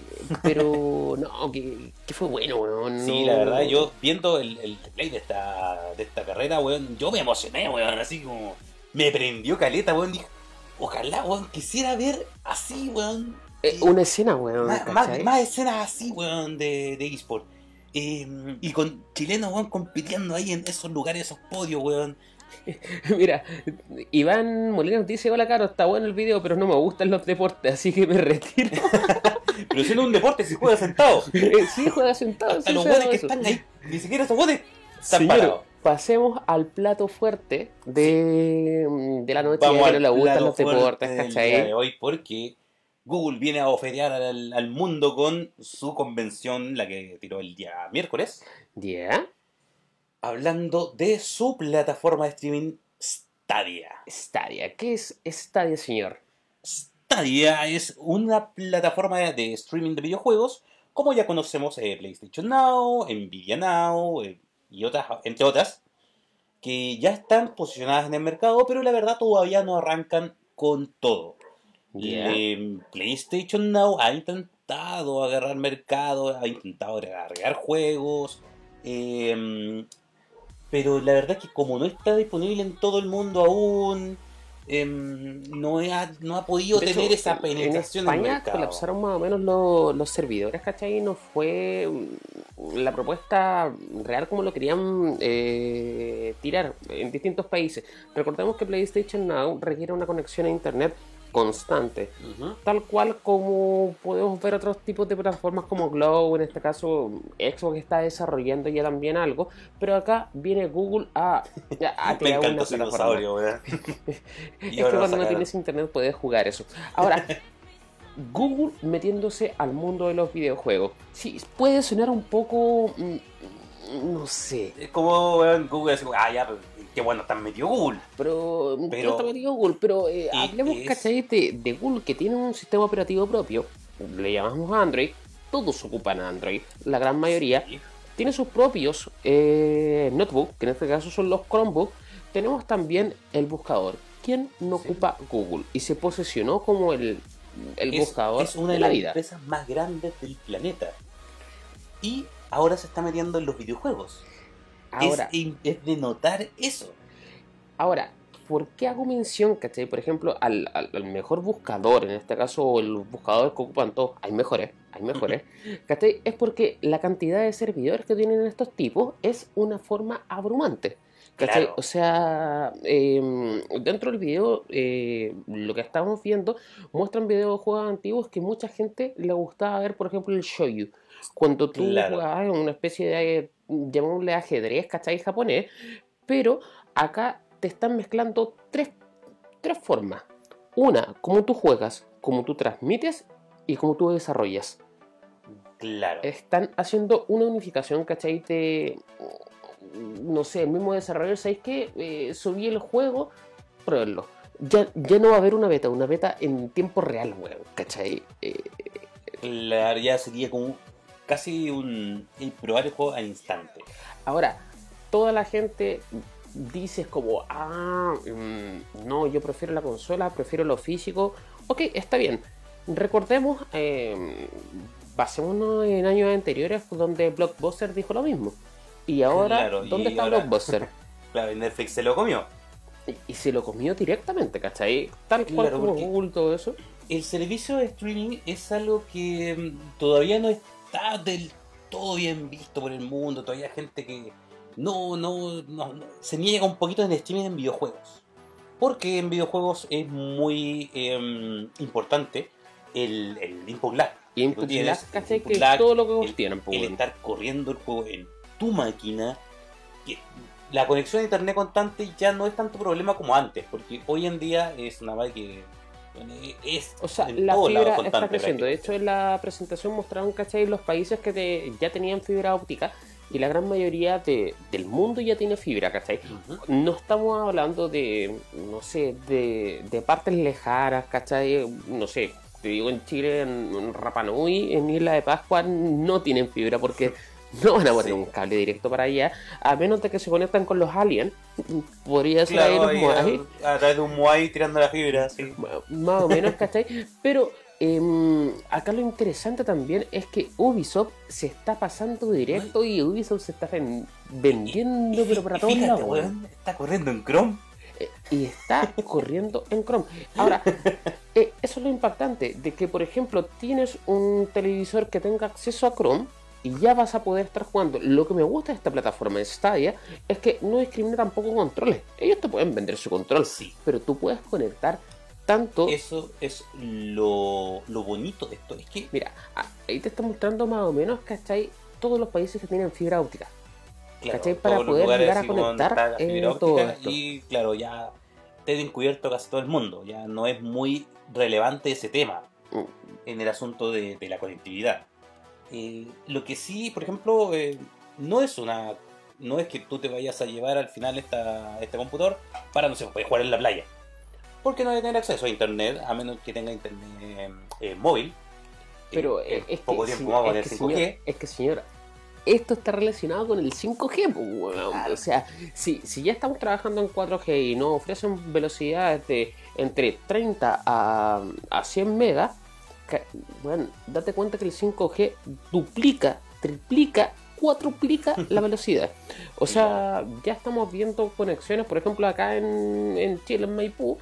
S2: pero no, que, que fue bueno, weón.
S1: Sí, la verdad, yo viendo el, el replay de esta, de esta carrera, weón, yo me emocioné, weón, así como me prendió caleta, weón, dije, ojalá, weón, quisiera ver así, weón,
S2: Eh, una escena, weón,
S1: más, más, escenas así, weón, de, de eSport. Eh, y con chilenos, weón, compitiendo ahí en esos lugares, esos podios, weón. *laughs*
S2: Mira, Iván Molinos dice, hola Caro, está bueno el video, pero no me gustan los deportes, así que me retiro. *laughs*
S1: Pero siendo un deporte, si juega sentado. *laughs*
S2: Sí, juega sentado.
S1: Hasta
S2: sí,
S1: los que
S2: eso.
S1: están ahí, ni siquiera esos weones están parados.
S2: pasemos al plato fuerte de, de la noche,
S1: Vamos
S2: que no le gustan los deportes, ¿cachai?
S1: de hoy porque Google viene a ofendear al, al mundo con su convención, la que tiró el día miércoles,
S2: ¿Ya?
S1: hablando de su plataforma de streaming Stadia.
S2: Stadia, ¿qué es Stadia, señor?
S1: Stadia es una plataforma de streaming de videojuegos, como ya conocemos eh, PlayStation Now, Nvidia Now eh, y otras, entre otras, que ya están posicionadas en el mercado, pero la verdad todavía no arrancan con todo. Eh, PlayStation Now ha intentado agarrar mercado, ha intentado agregar juegos, eh, pero la verdad es que como no está disponible en todo el mundo aún, eh, no, ha, no ha podido
S2: De hecho,
S1: tener esa
S2: en-
S1: penetración en,
S2: En España
S1: mercado.
S2: colapsaron más o menos los, los servidores, ¿cachai? No fue, la propuesta real como lo querían eh, tirar en distintos países. Recordemos que PlayStation Now requiere una conexión a internet constante, tal cual como podemos ver otros tipos de plataformas como Glow, en este caso Xbox está desarrollando ya también algo, pero acá viene Google a, a *laughs*
S1: Me
S2: crear
S1: encanta
S2: una plataforma. *laughs* Es que cuando no tienes internet puedes jugar eso. Ahora, *laughs* Google metiéndose al mundo de los videojuegos. Sí, puede sonar un poco. mm, No sé.
S1: Es como Google, así como, ah, ya, pues, qué bueno, están metido Google.
S2: Pero.
S1: Pero-
S2: está metido Google. Pero eh, hablemos,
S1: es-
S2: ¿cachai? De, de Google que tiene un sistema operativo propio. Le llamamos Android. Todos ocupan Android. La gran mayoría.
S1: Sí.
S2: tiene sus propios eh, notebooks, que en este caso son los Chromebooks. Tenemos también el buscador. ¿Quién no
S1: Sí.
S2: ocupa Google? Y se posicionó como el, el
S1: es,
S2: buscador
S1: es una
S2: de
S1: de
S2: la
S1: las
S2: vida.
S1: empresas más grandes del planeta. Y ahora se está metiendo en los videojuegos.
S2: Ahora,
S1: es, es de notar eso.
S2: ahora, ¿por qué hago mención, cachai? Por ejemplo, al, al- al mejor buscador, en este caso el buscador que ocupan todos, hay mejores, hay mejores, *laughs* ¿cachai? Es porque la cantidad de servidores que tienen estos tipos es una forma abrumante. ¿Cachai?
S1: Claro.
S2: O sea, eh, dentro del video, eh, lo que estamos viendo, muestran videojuegos antiguos que mucha gente le gustaba ver, por ejemplo, el shoyu. Cuando tú
S1: Claro.
S2: jugabas en una especie de, llamémosle ajedrez, ¿cachai? Japonés, pero acá te están mezclando tres, tres formas. Una, cómo tú juegas, cómo tú transmites y cómo tú desarrollas.
S1: Claro.
S2: Están haciendo una unificación, ¿cachai? De, no sé, el mismo desarrollador, ¿sabéis qué? Eh, subí el juego, pruébenlo. Ya, ya no va a haber una beta, una beta en tiempo real, weón, ¿cachai? Eh,
S1: Claro, ya sería como casi un el probar el juego al instante.
S2: Ahora, toda la gente dice como, ah, mm, no, yo prefiero la consola, prefiero lo físico. Ok, está bien. Recordemos, eh, basémonos en años anteriores donde Blockbuster dijo lo mismo. Y ahora,
S1: Claro,
S2: ¿dónde
S1: y
S2: está
S1: ahora-
S2: Blockbuster? *laughs*
S1: Claro, Netflix se lo comió.
S2: Y, y se lo comió directamente, ¿cachai? Tal cual
S1: Claro,
S2: como Google, todo eso.
S1: El servicio de streaming es algo que mm, todavía no está del todo bien visto por el mundo. Todavía hay gente que no, no, no, no- se niega un poquito en el streaming en videojuegos. Porque en videojuegos es muy em, importante el, el input lag.
S2: Input
S1: input
S2: Que
S1: lag,
S2: todo lo que
S1: el-
S2: tienen, pues,
S1: el estar corriendo el juego en tu máquina. que la conexión a internet constante ya no es tanto problema como antes, porque hoy en día es una vaina que bueno, es
S2: O sea, la fibra está creciendo. De hecho, en la presentación mostraron, ¿cachai? Los países que te- ya tenían fibra óptica y la gran mayoría de- del mundo ya tiene fibra, ¿cachai? No estamos hablando de, no sé, de, de partes lejanas, ¿cachai? No sé, te digo en Chile, en, en Rapa Nui, en Isla de Pascua, no tienen fibra porque *laughs* *laughs* no van a poner
S1: Sí.
S2: un cable directo para allá, a menos de que se conectan con los aliens. *laughs* Podría ser
S1: Claro,
S2: ahí los
S1: a, través de un Moai tirando la fibra, sí.
S2: Más o menos, ¿cachai? Pero em, acá lo interesante también es que Ubisoft se está pasando directo y Ubisoft se está ven- vendiendo, pero para todos lados.
S1: está corriendo en Chrome.
S2: Eh, Y está corriendo en Chrome. Ahora, *laughs* eh, eso es lo impactante, de que por ejemplo tienes un televisor que tenga acceso a Chrome y ya vas a poder estar jugando. Lo que me gusta de esta plataforma de Stadia es que no discrimina tampoco controles. Ellos te pueden vender su control,
S1: Sí.
S2: pero tú puedes conectar tanto...
S1: Eso es lo, lo bonito de esto. Es que
S2: Mira, a- ahí te está mostrando más o menos, ¿cachai? Todos los países que tienen fibra óptica.
S1: Claro,
S2: ¿Cachai? Para poder llegar a conectar,
S1: fibra
S2: eh, todo esto.
S1: Y claro, ya tienen cubierto casi todo el mundo. Ya no es muy relevante ese tema
S2: Mm.
S1: en el asunto de, de la conectividad. Eh, lo que sí, por ejemplo, eh, no es una. No es que tú te vayas a llevar al final esta, este computador para, no sé, poder jugar en la playa. Porque no hay tener acceso a internet, a menos que tenga internet eh, móvil.
S2: Pero
S1: Eh,
S2: es
S1: poco
S2: que,
S1: tiempo
S2: es, que
S1: 5G.
S2: señor, es que señora, esto está relacionado con el 5G, pues, weón.
S1: Claro.
S2: O sea, si, si ya estamos trabajando en 4G y nos ofrecen velocidades de entre 30 a, a 100 megas, bueno, date cuenta que el 5G duplica, triplica, cuatruplica la *laughs* velocidad. O sea, ya estamos viendo conexiones, por ejemplo, acá en, en Chile, en Maipú,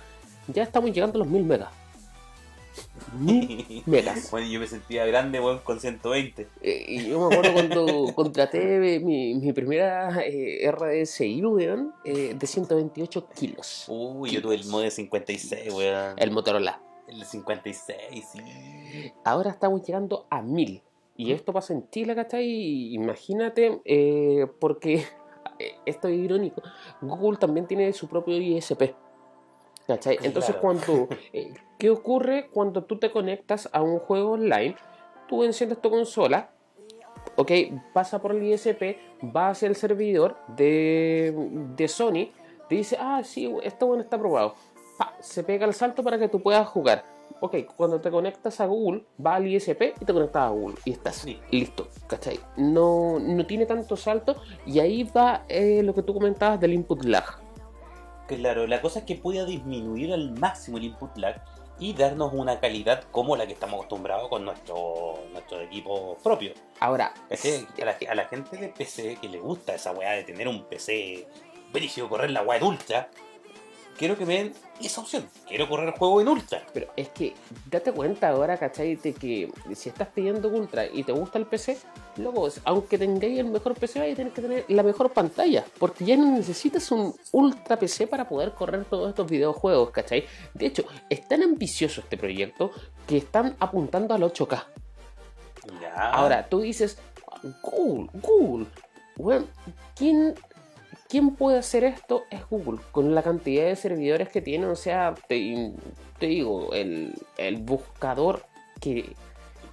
S2: ya estamos llegando a los 1000 megas. *laughs* Megas.
S1: Bueno, yo me sentía grande, weón, con 120.
S2: Eh, y yo me acuerdo cuando *laughs* contraté mi, mi primera eh, RDSI, weón, eh, de 128 kilos.
S1: Uy, yo tuve el mod de 56, weón.
S2: El Motorola.
S1: El 56, sí.
S2: Ahora estamos llegando a 1000. Y esto pasa en Chile, ¿cachai? Imagínate, eh, porque *laughs* eh, esto es irónico. Google también tiene su propio ISP. ¿Cachai? Entonces,
S1: Claro.
S2: cuando. *laughs* eh, ¿Qué ocurre cuando tú te conectas a un juego online? Tú enciendes tu consola, ok, pasa por el ISP, va hacia el servidor de, de Sony, te dice, ah, sí, esto bueno está aprobado. Pa, se pega el salto para que tú puedas jugar. Ok, cuando te conectas a Google, va al ISP y te conectas a Google y estás
S1: Sí.
S2: listo, ¿cachai? No, no tiene tanto salto y ahí va eh, lo que tú comentabas del input lag.
S1: Claro, la cosa es que pueda disminuir al máximo el input lag y darnos una calidad como la que estamos acostumbrados con nuestro, nuestro equipo propio.
S2: Ahora.
S1: A la, a la gente de PC que le gusta esa weá de tener un PC brígido, correr la weá en ultra, quiero que me den esa opción. Quiero correr el juego en ultra.
S2: Pero es que date cuenta ahora, ¿cachai? De que si estás pidiendo Ultra y te gusta el PC, luego, aunque tengáis el mejor PC, vais a tener que tener la mejor pantalla. Porque ya no necesitas un Ultra PC para poder correr todos estos videojuegos, ¿cachai? De hecho, es tan ambicioso este proyecto que están apuntando al 8K.
S1: Ya.
S2: Ahora, tú dices, Google, Google. Bueno, ¿quién, ¿quién puede hacer esto? Es Google, con la cantidad de servidores que tiene. O sea, te, te digo, el, el buscador que...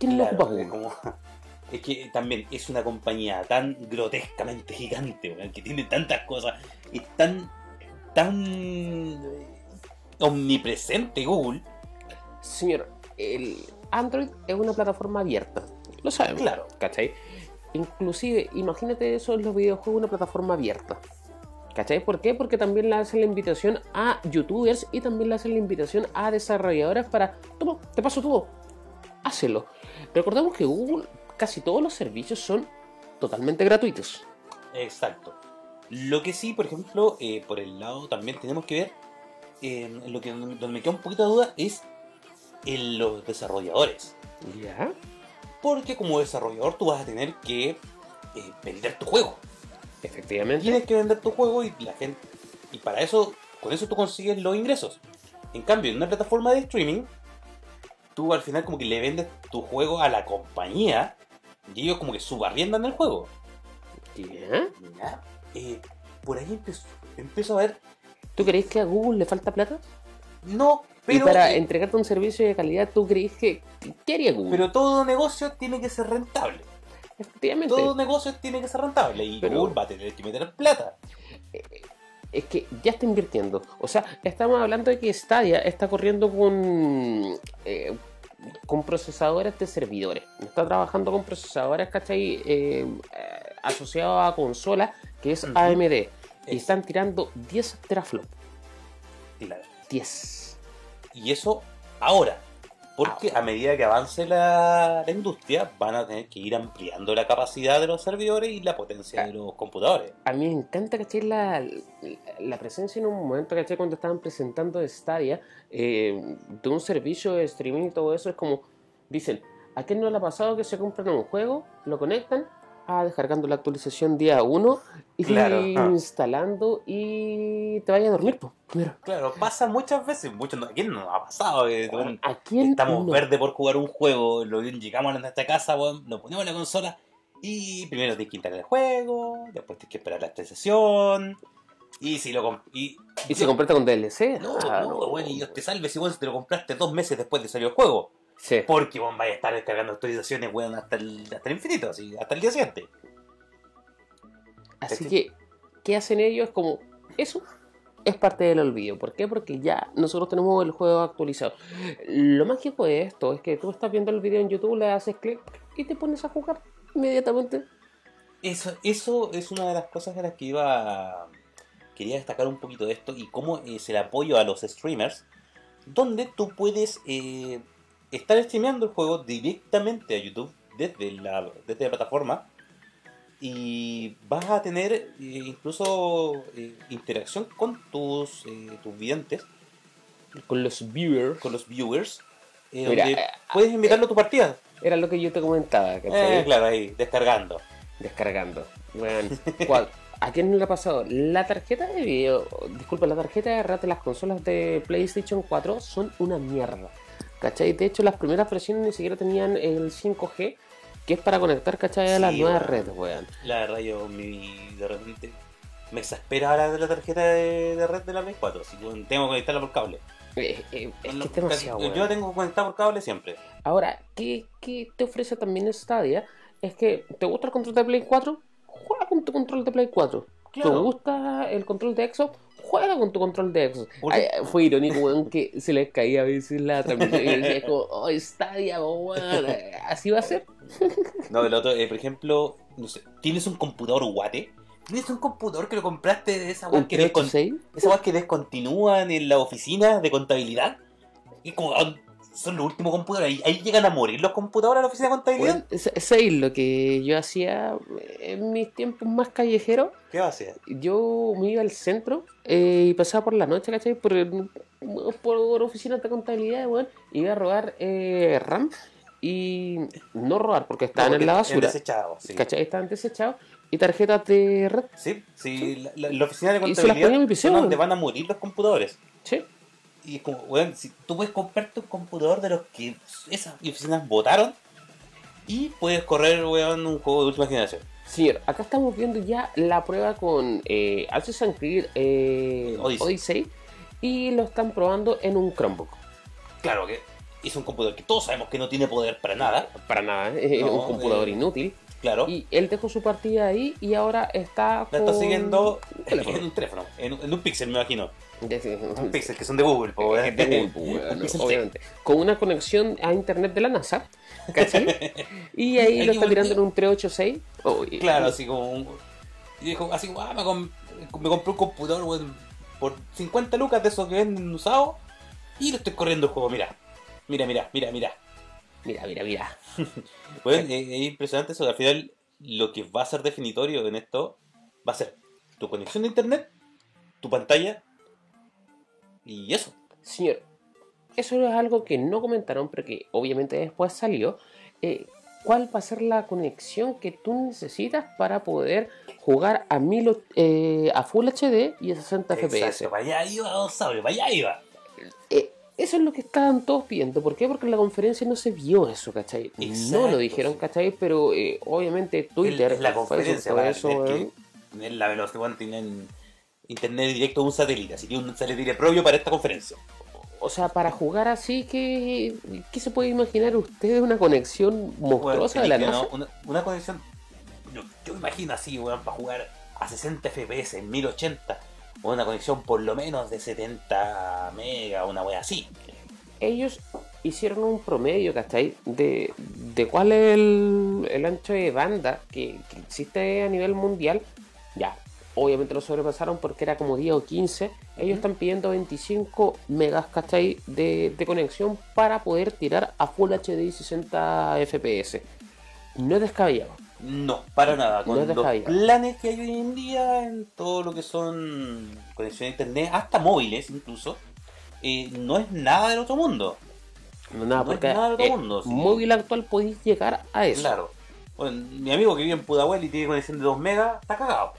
S2: ¿Quién lo ocupa
S1: es
S2: Google?
S1: como- *laughs* Es que también es una compañía tan grotescamente gigante, que tiene tantas cosas y tan, tan omnipresente Google.
S2: Señor, el Android es una plataforma abierta. Lo sabemos.
S1: Claro.
S2: ¿Cachai? Inclusive, imagínate eso en los videojuegos, una plataforma abierta. ¿Cachai? ¿Por qué? Porque también le hacen la invitación a youtubers y también le hacen la invitación a desarrolladores para, toma, te paso todo, hácelo. Recordemos que Google, casi todos los servicios son totalmente gratuitos.
S1: Exacto. Lo que sí, por ejemplo, eh, por el lado también tenemos que ver, eh, lo que donde me queda un poquito de duda es en los desarrolladores.
S2: ¿Ya?
S1: Porque como desarrollador tú vas a tener que eh, vender tu juego.
S2: Efectivamente.
S1: Tienes que vender tu juego y la gente. Y para eso, con eso tú consigues los ingresos. En cambio, en una plataforma de streaming, tú al final como que le vendes tu juego a la compañía y ellos como que subarriendan el juego.
S2: ¿Ya?
S1: Ya, eh, por ahí empezó, empezó a ver.
S2: ¿Tú crees que a Google le falta plata?
S1: No, pero.
S2: y para
S1: eh,
S2: entregarte un servicio de calidad, ¿tú crees que... ¿Qué haría Google?
S1: pero todo negocio tiene que ser rentable.
S2: Efectivamente.
S1: Todo negocio tiene que ser rentable. Y
S2: Pero-
S1: Google va a tener que meter plata.
S2: es que ya está invirtiendo. O sea, estamos hablando de que Stadia está corriendo con, eh, con procesadores de servidores. Está trabajando con procesadores, ¿cachai? Eh, eh, asociados a consolas, que es. AMD. Y
S1: Es-
S2: están tirando 10 teraflops.
S1: Claro.
S2: 10.
S1: Y eso ahora. Porque
S2: Ahora.
S1: a medida que avance la, la industria, van a tener que ir ampliando la capacidad de los servidores y la potencia
S2: Ah.
S1: de los computadores.
S2: A mí me encanta, ¿cachai? La, la presencia en un momento, ¿cachai? Cuando estaban presentando Stadia, eh, de un servicio de streaming y todo eso, es como, dicen, ¿a quién no le ha pasado que se compran un juego, lo conectan, ah, descargando la actualización día 1 y
S1: Claro, ah.
S2: instalando y te vayas a dormir, pues, primero.
S1: Claro, pasa muchas veces. Muchos, no- ¿A quién nos ha pasado?
S2: ¿A quién
S1: estamos
S2: no?
S1: verde por jugar un juego, lo, llegamos a nuestra casa, lo ponemos en la consola y primero tienes que instalar el juego, después tienes que esperar la actualización. Y si lo y,
S2: ¿Y se completa con DLC?
S1: No,
S2: Ah,
S1: no, bueno, y Dios te salve si vos te lo compraste dos meses después de salir el juego.
S2: Sí.
S1: Porque vos vais a estar descargando actualizaciones, weón, hasta el, hasta el infinito, así, hasta el día siguiente.
S2: Así que, ¿qué hacen ellos? Como, eso es parte del olvido. ¿Por qué? Porque ya nosotros tenemos el juego actualizado. Lo mágico de esto es que tú estás viendo el video en YouTube, le haces clic y te pones a jugar inmediatamente.
S1: Eso, eso es una de las cosas de las que iba a- quería destacar un poquito de esto y cómo es el apoyo a los streamers, donde tú puedes eh, estar streameando el juego directamente a YouTube desde la, desde la plataforma y vas a tener eh, incluso eh, interacción con tus, eh, tus videntes,
S2: Con los viewers.
S1: con los viewers eh,
S2: Mira,
S1: donde puedes invitarlo a tu partida.
S2: Era lo que yo te comentaba,
S1: claro, ahí, descargando.
S2: Descargando. Bueno, *laughs* ¿cuál- ¿a quién no le ha pasado? La tarjeta de video, disculpa, la tarjeta de de las consolas de PlayStation 4 son una mierda. ¿Cachai? De hecho, las primeras versiones ni siquiera tenían el 5G, que es para conectar, ¿cachai? A las
S1: Sí,
S2: nuevas
S1: weón.
S2: redes, weón.
S1: La verdad, yo mi, de repente me exaspera ahora de la tarjeta de, de red de la Play 4. Así que tengo que conectarla por cable.
S2: Eh, eh, es
S1: No,
S2: que es demasiado,
S1: Yo la tengo conectada por cable siempre.
S2: Ahora, ¿qué, qué te ofrece también Stadia? Es que, ¿te gusta el control de Play 4? Juega con tu control de Play 4. ¿Te gusta el control de Xbox? Juega con tu control de Xbox. Ay, fue irónico, weón, que se les caía a veces la transmisión y decía como, oh, Stadia, weón. Así va a ser.
S1: No, el otro, eh, por ejemplo, no sé, tienes un computador guate. Tienes un computador que lo compraste de esa weá que, descon-
S2: 386.
S1: esa weá que descontinúan en la oficina de contabilidad. Y como ah, son los últimos computadores. Ahí, ahí llegan a morir los computadores a la oficina de contabilidad.
S2: Ese es lo que yo hacía en mis tiempos más callejeros.
S1: ¿Qué hacer?
S2: yo me iba al centro eh, y pasaba por la noche, ¿cachai? Por, por oficinas de contabilidad, weón. Iba a robar eh, RAM y no robar porque estaban
S1: No,
S2: en la basura,
S1: desechado, sí.
S2: ¿cachai? Estaban desechados y tarjetas de red,
S1: Sí, sí, la, la- la oficina de
S2: Y se las
S1: contabilidad
S2: ponía en mi PC,
S1: donde van a morir los computadores.
S2: sí.
S1: Y es como, weón, si tú puedes comprarte un computador de los que esas oficinas votaron y puedes correr, weón, un juego de última generación.
S2: Señor, acá estamos viendo ya la prueba con eh, Assassin's Creed eh,
S1: Odyssey.
S2: Odyssey y lo están probando en un Chromebook.
S1: Claro que es un computador que todos sabemos que no tiene poder para nada,
S2: Para nada.
S1: No,
S2: un computador
S1: eh,
S2: inútil.
S1: Claro.
S2: Y él dejó su partida ahí y ahora está
S1: la
S2: con...
S1: está siguiendo en un teléfono, en, un- en un Pixel, me imagino. Un Pixel, que son de Google, *laughs*
S2: de Google, *laughs* obviamente. Con una conexión a internet de la NASA, ¿cachai? *laughs* Y ahí lo está tirando en un 386. Oh, y-
S1: Claro, así como un... Y dijo, así como, ah, me, com- me compré un computador, weón, por 50 lucas de esos que venden usados y lo estoy corriendo el juego, mira. Mira, mira, mira, mira.
S2: Mira, mira, mira. *laughs*
S1: Bueno, es, es impresionante eso. Al final, lo que va a ser definitorio en esto va a ser tu conexión de internet, tu pantalla y eso.
S2: Señor, eso es algo que no comentaron, pero que obviamente después salió. Eh, ¿Cuál va a ser la conexión que tú necesitas para poder jugar a, 1000, o- eh, a Full HD y a 60 FPS?
S1: Para allá iba, don Sabio, para allá iba.
S2: Eso es lo que estaban todos pidiendo. ¿Por qué? Porque en la conferencia no se vio eso, ¿cachai? no
S1: Exacto,
S2: lo dijeron,
S1: sí.
S2: ¿cachai? Pero eh, obviamente Twitter,
S1: en la conferencia para
S2: eso,
S1: tener
S2: weón.
S1: que tener la velocidad, tienen internet directo de un satélite, así que un satélite propio para esta conferencia.
S2: O sea, para jugar así, ¿qué, qué se puede imaginar usted una conexión monstruosa de la NASA?
S1: Una, una conexión, yo, yo me imagino así, weón, para jugar a 60 FPS en 1080, o una conexión por lo menos de 70 mega, una wea así.
S2: Ellos hicieron un promedio, ¿cachai? De, de cuál es el, el ancho de banda que, que existe a nivel mundial. Ya, obviamente lo sobrepasaron porque era como 10 o 15. Ellos están pidiendo 25 megas, ¿cachai? De, de conexión para poder tirar a Full HD y 60 FPS. No es descabellado.
S1: No, para nada. Con
S2: No es
S1: los planes que hay hoy en día en todo lo que son conexión a internet, hasta móviles incluso, eh, no es nada del otro mundo.
S2: No, nada,
S1: No es
S2: porque
S1: nada de otro
S2: eh,
S1: mundo, sí.
S2: móvil actual podéis llegar a eso.
S1: Claro. Bueno, mi amigo que vive en Pudahuel y tiene conexión de 2 megas, está cagado.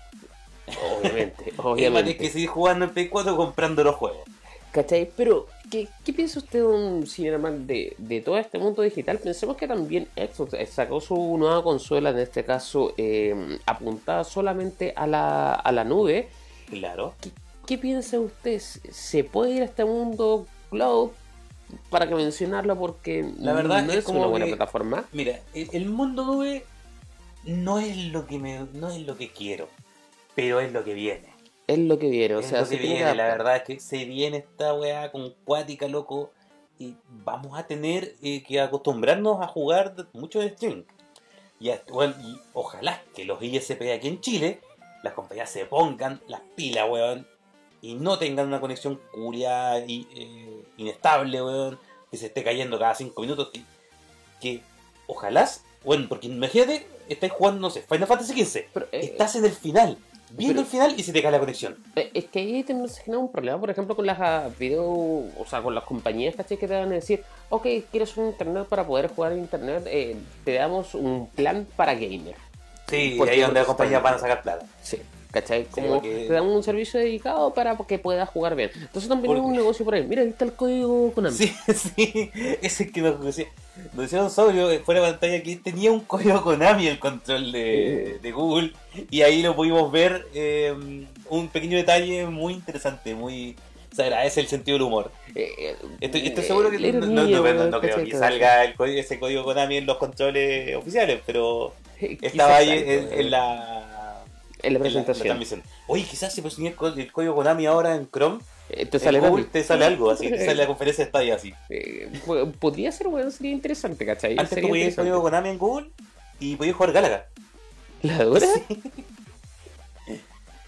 S2: Obviamente, *laughs*
S1: Y
S2: obviamente.
S1: tener que seguir jugando en Play 4 comprando los juegos.
S2: ¿Cachai? Pero, ¿qué, qué piensa usted, un Cineman, de, de todo este mundo digital? Pensemos que también Xbox sacó su nueva consola, en este caso eh, apuntada solamente a la, a la nube.
S1: Claro.
S2: ¿Qué, qué piensa usted? ¿Se puede ir a este mundo cloud? Para que mencionarlo, porque
S1: La verdad
S2: no
S1: es
S2: es,
S1: como
S2: una buena
S1: que-
S2: plataforma.
S1: Mira, el, el mundo nube no es lo que me, no es lo que quiero, pero es lo que viene.
S2: Es lo que viene, o
S1: es
S2: sea,
S1: lo
S2: se
S1: que
S2: que
S1: viene, la verdad es que se viene esta weá con cuática, loco, y vamos a tener eh, que acostumbrarnos a jugar mucho de stream. Y, bueno, y ojalá que los ISP aquí en Chile, las compañías se pongan las pilas, weón, y no tengan una conexión curia y eh, inestable, weón, que se esté cayendo cada 5 minutos, que, que ojalá, bueno, porque imagínate, estáis jugando, no sé, Final Fantasy XV,
S2: Pero, eh,
S1: estás en el final, viendo el final y se te cae la conexión.
S2: Eh, Es que ahí te se genera un problema, por ejemplo, con las ah, video, o sea, con las compañías, ¿cachai? Que te van a decir, ok, quieres un internet para poder jugar en internet, eh, te damos un plan para gamer.
S1: Sí,
S2: Porque
S1: ahí es donde las compañías van a sacar plata.
S2: Sí, ¿cachai? Como te damos un servicio dedicado para que puedas jugar bien. Entonces también es
S1: Porque-
S2: un negocio por ahí. Mira, ahí está el código Konami.
S1: Sí, *laughs* sí, ese que nos decía, nos un sobrio eh, fuera de pantalla que tenía un código Konami el control de, de Google y ahí lo pudimos ver eh, un pequeño detalle muy interesante, muy se agradece el sentido del humor.
S2: Eh,
S1: Estoy, estoy seguro que no, creo que salga el código- ese código Konami en los controles oficiales, pero *laughs* estaba ahí en, en la,
S2: en la
S1: en la- en la
S2: presentación.
S1: Oye, quizás si pones el, có- el código Konami ahora en Chrome,
S2: Eh, te sale
S1: Google te sale algo, así, te sale la *laughs* conferencia de Stadia así.
S2: Eh, podría ser, weón, sería interesante, ¿cachai?
S1: Antes tú podías el código Konami en Google y podías jugar Galaga.
S2: ¿La dura? *laughs*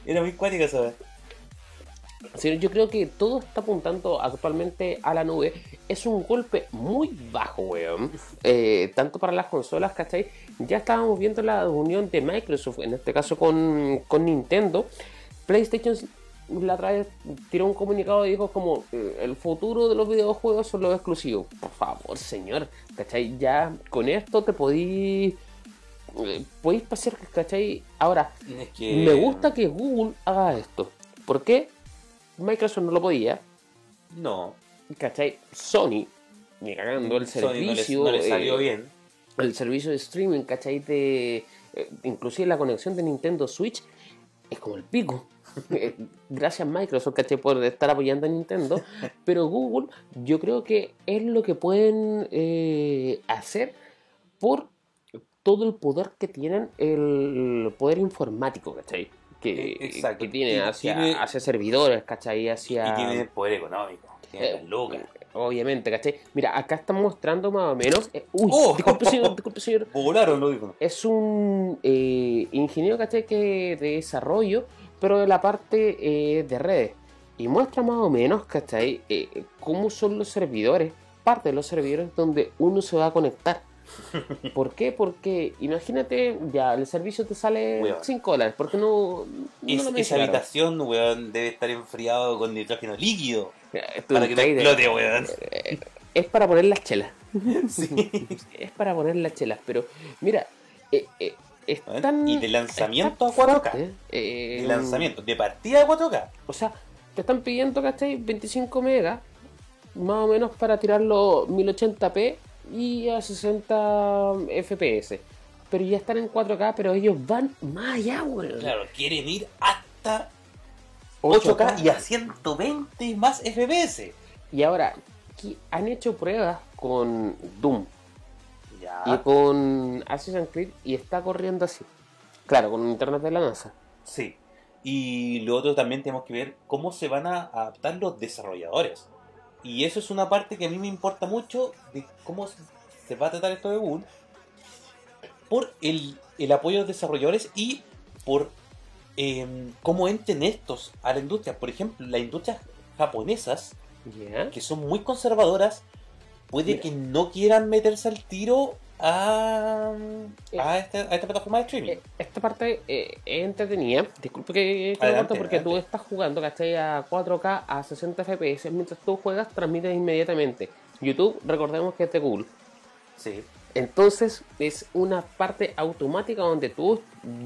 S1: Era muy cuática esa.
S2: Yo creo que todo está apuntando actualmente a la nube. Es un golpe muy bajo, weón. Eh, tanto para las consolas, ¿cachai? Ya estábamos viendo la unión de Microsoft, en este caso con, con Nintendo. PlayStation la otra vez tiró un comunicado y dijo como eh, el futuro de los videojuegos son los exclusivos. Por favor, señor, ¿cachai? Ya con esto te podí... eh, podéis pasar, ¿cachai? Ahora,
S1: Es que...
S2: me gusta que Google haga esto. ¿Por qué? Microsoft no lo podía.
S1: No.
S2: ¿Cachai? Sony, ni cagando el
S1: Sony no le-
S2: servicio.
S1: no le, salió
S2: eh,
S1: bien.
S2: El servicio de streaming, ¿cachai? De, eh, inclusive la conexión de Nintendo Switch es como el pico. *laughs* Eh, Gracias Microsoft, ¿cachai? Por estar apoyando a Nintendo. *laughs* Pero Google, yo creo que es lo que pueden eh, hacer por todo el poder que tienen, el poder informático, ¿cachai? Que,
S1: exacto.
S2: que tiene hacia,
S1: tiene-
S2: hacia servidores, ¿cachai? Hacia...
S1: Y tiene poder económico. Tiene
S2: Eh,
S1: lucas.
S2: Obviamente, ¿cachai? Mira, acá están mostrando más o menos. eh, uy,
S1: Oh.
S2: disculpe, señor, disculpe, señor.
S1: Volaron los audífonos.
S2: Es un eh, ingeniero, ¿cachai? Que de desarrollo, pero de la parte eh, de redes. Y muestra más o menos, ¿cachai? Eh, cómo son los servidores, parte de los servidores donde uno se va a conectar. *laughs* ¿Por qué? Porque imagínate, ya el servicio te sale
S1: Weón.
S2: 5 dólares. ¿Por qué no, no
S1: Es-
S2: lo
S1: esa habitación, weón, debe estar enfriado con nitrógeno líquido.
S2: Tú
S1: Para que no
S2: trader.
S1: explote, weón.
S2: Eh, es para poner las chelas. *laughs*
S1: Sí. *laughs*
S2: es para poner las chelas, pero mira, eh, eh, es tan-
S1: y de lanzamiento a 4K.
S2: fuerte, eh,
S1: De lanzamiento. De partida a 4K.
S2: O sea, te están pidiendo, ¿cachai? 25 megas, más o menos para tirarlo 1080p y a 60 FPS. Pero ya están en 4K, pero ellos van más allá, weón.
S1: Claro, quieren ir hasta
S2: 8K.
S1: 8K y a 120 más FPS.
S2: Y ahora, han hecho pruebas con Doom y con Assassin's Creed y está corriendo así. Claro, con internet de la NASA.
S1: Sí. Y lo otro también tenemos que ver cómo se van a adaptar los desarrolladores. Y eso es una parte que a mí me importa mucho de cómo se- va a tratar esto de Google. Por el, el apoyo de los desarrolladores y por em, cómo entren estos a la industria. Por ejemplo, las industrias japonesas, que son muy conservadoras, puede que no quieran meterse al tiro a, a, esta, a esta plataforma de streaming.
S2: Eh, Esta parte eh, es entretenida. Disculpe que, que
S1: Adelante,
S2: corto porque tú estás jugando, ¿cachai? A 4K a 60 FPS. Mientras tú juegas, transmites inmediatamente. YouTube, recordemos que es de Google.
S1: Sí.
S2: Entonces, es una parte automática donde tú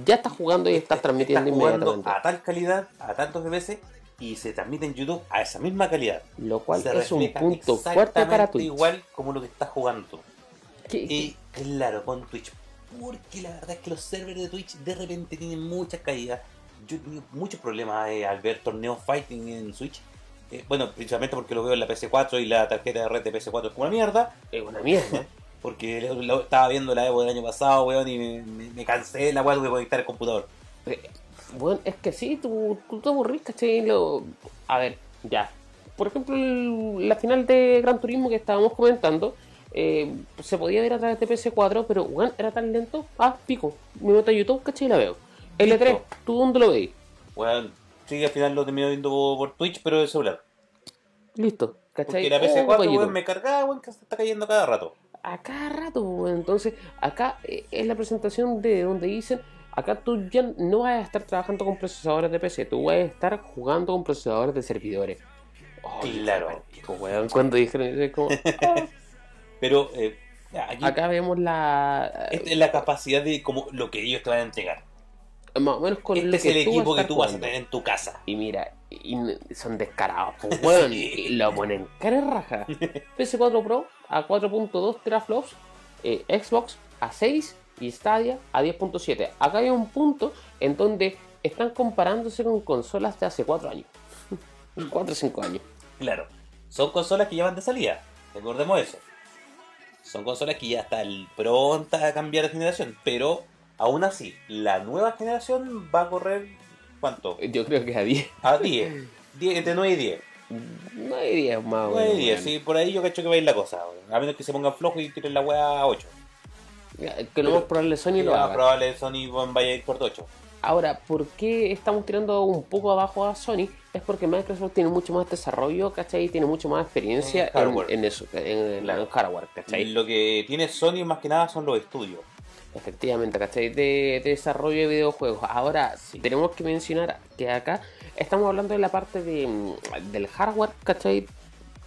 S2: ya estás jugando y estás transmitiendo inmediatamente.
S1: a tal calidad, a tantos FPS, y se transmite en YouTube a esa misma calidad.
S2: Lo cual
S1: Se
S2: es un punto fuerte para Twitch.
S1: igual como lo que estás jugando.
S2: ¿Qué- qué-
S1: Y claro, con Twitch. Porque la verdad es que los servers de Twitch de repente tienen muchas caídas. Yo he tenido muchos problemas eh, al ver torneos fighting en Switch. Eh, bueno, principalmente porque lo veo en la PS4 y la tarjeta de red de PS4 es como una mierda.
S2: Es una mierda. *laughs*
S1: Porque lo- lo- estaba viendo la Evo del año pasado, weón, y me, me- me cansé la weá de conectar el computador.
S2: Bueno, es que sí, tú, tú te aburrís, ¿cachai? Lo... A ver, ya. Por ejemplo, el- la final de Gran Turismo que estábamos comentando, eh, se podía ver a través de PS4, pero bueno, era tan lento. Ah, pico. Me meto a YouTube, ¿cachai? Y la veo. L3,
S1: Listo.
S2: ¿tú dónde lo veis?
S1: Weón, sí, al final lo termino viendo por, Twitch, pero de celular.
S2: Listo, ¿cachai?
S1: Porque la
S2: Oh,
S1: PS4,
S2: pa'
S1: weón,
S2: YouTube.
S1: me cargaba, weón, que se está cayendo cada rato.
S2: a cada rato. weón. Entonces, acá eh, es la presentación de donde dicen Acá tú ya no vas a estar trabajando con procesadores de PC, tú vas a estar jugando con procesadores de servidores.
S1: Claro.
S2: weón, Cuando dijeron eso, es como, ah. *laughs*
S1: Pero eh, aquí
S2: acá vemos la.
S1: esta es la capacidad de como lo que ellos te van a entregar.
S2: Más o menos con
S1: Este
S2: lo
S1: es
S2: que
S1: el equipo que tú vas a tener en tu casa.
S2: Y mira, y son descarados, pues. *laughs*
S1: Sí.
S2: y Lo ponen cara raja. *laughs* PS4 Pro a 4.2 teraflops, eh, Xbox a 6 y Stadia a 10.7. Acá hay un punto en donde están comparándose con consolas de hace 4 años. *laughs* 4 o 5 años.
S1: Claro. Son consolas que llevan de salida. Recordemos eso. Son consolas que ya están prontas a cambiar de generación. Pero aún así, la nueva generación va a correr. ¿Cuánto?
S2: Yo creo que a 10.
S1: A 10. 10 entre 9 y 10.
S2: No hay 10 más,
S1: 9 y
S2: weón.
S1: 10, sí, por ahí yo cacho que va a ir la cosa. A menos que se pongan flojos y tiren la weá a 8.
S2: Que lo más probable Sony lo
S1: Lo
S2: haga.
S1: probable Sony vaya a ir por 8.
S2: Ahora, ¿por qué estamos tirando un poco abajo a Sony? Es porque Microsoft tiene mucho más desarrollo, ¿cachai? Tiene mucho más experiencia
S1: En
S2: en, en eso, en, hardware, ¿cachai?
S1: Lo que tiene Sony más que nada son los estudios.
S2: Efectivamente, ¿cachai? De, de desarrollo de videojuegos. Ahora, tenemos que mencionar que acá estamos hablando de la parte de, mm, del hardware, ¿cachai?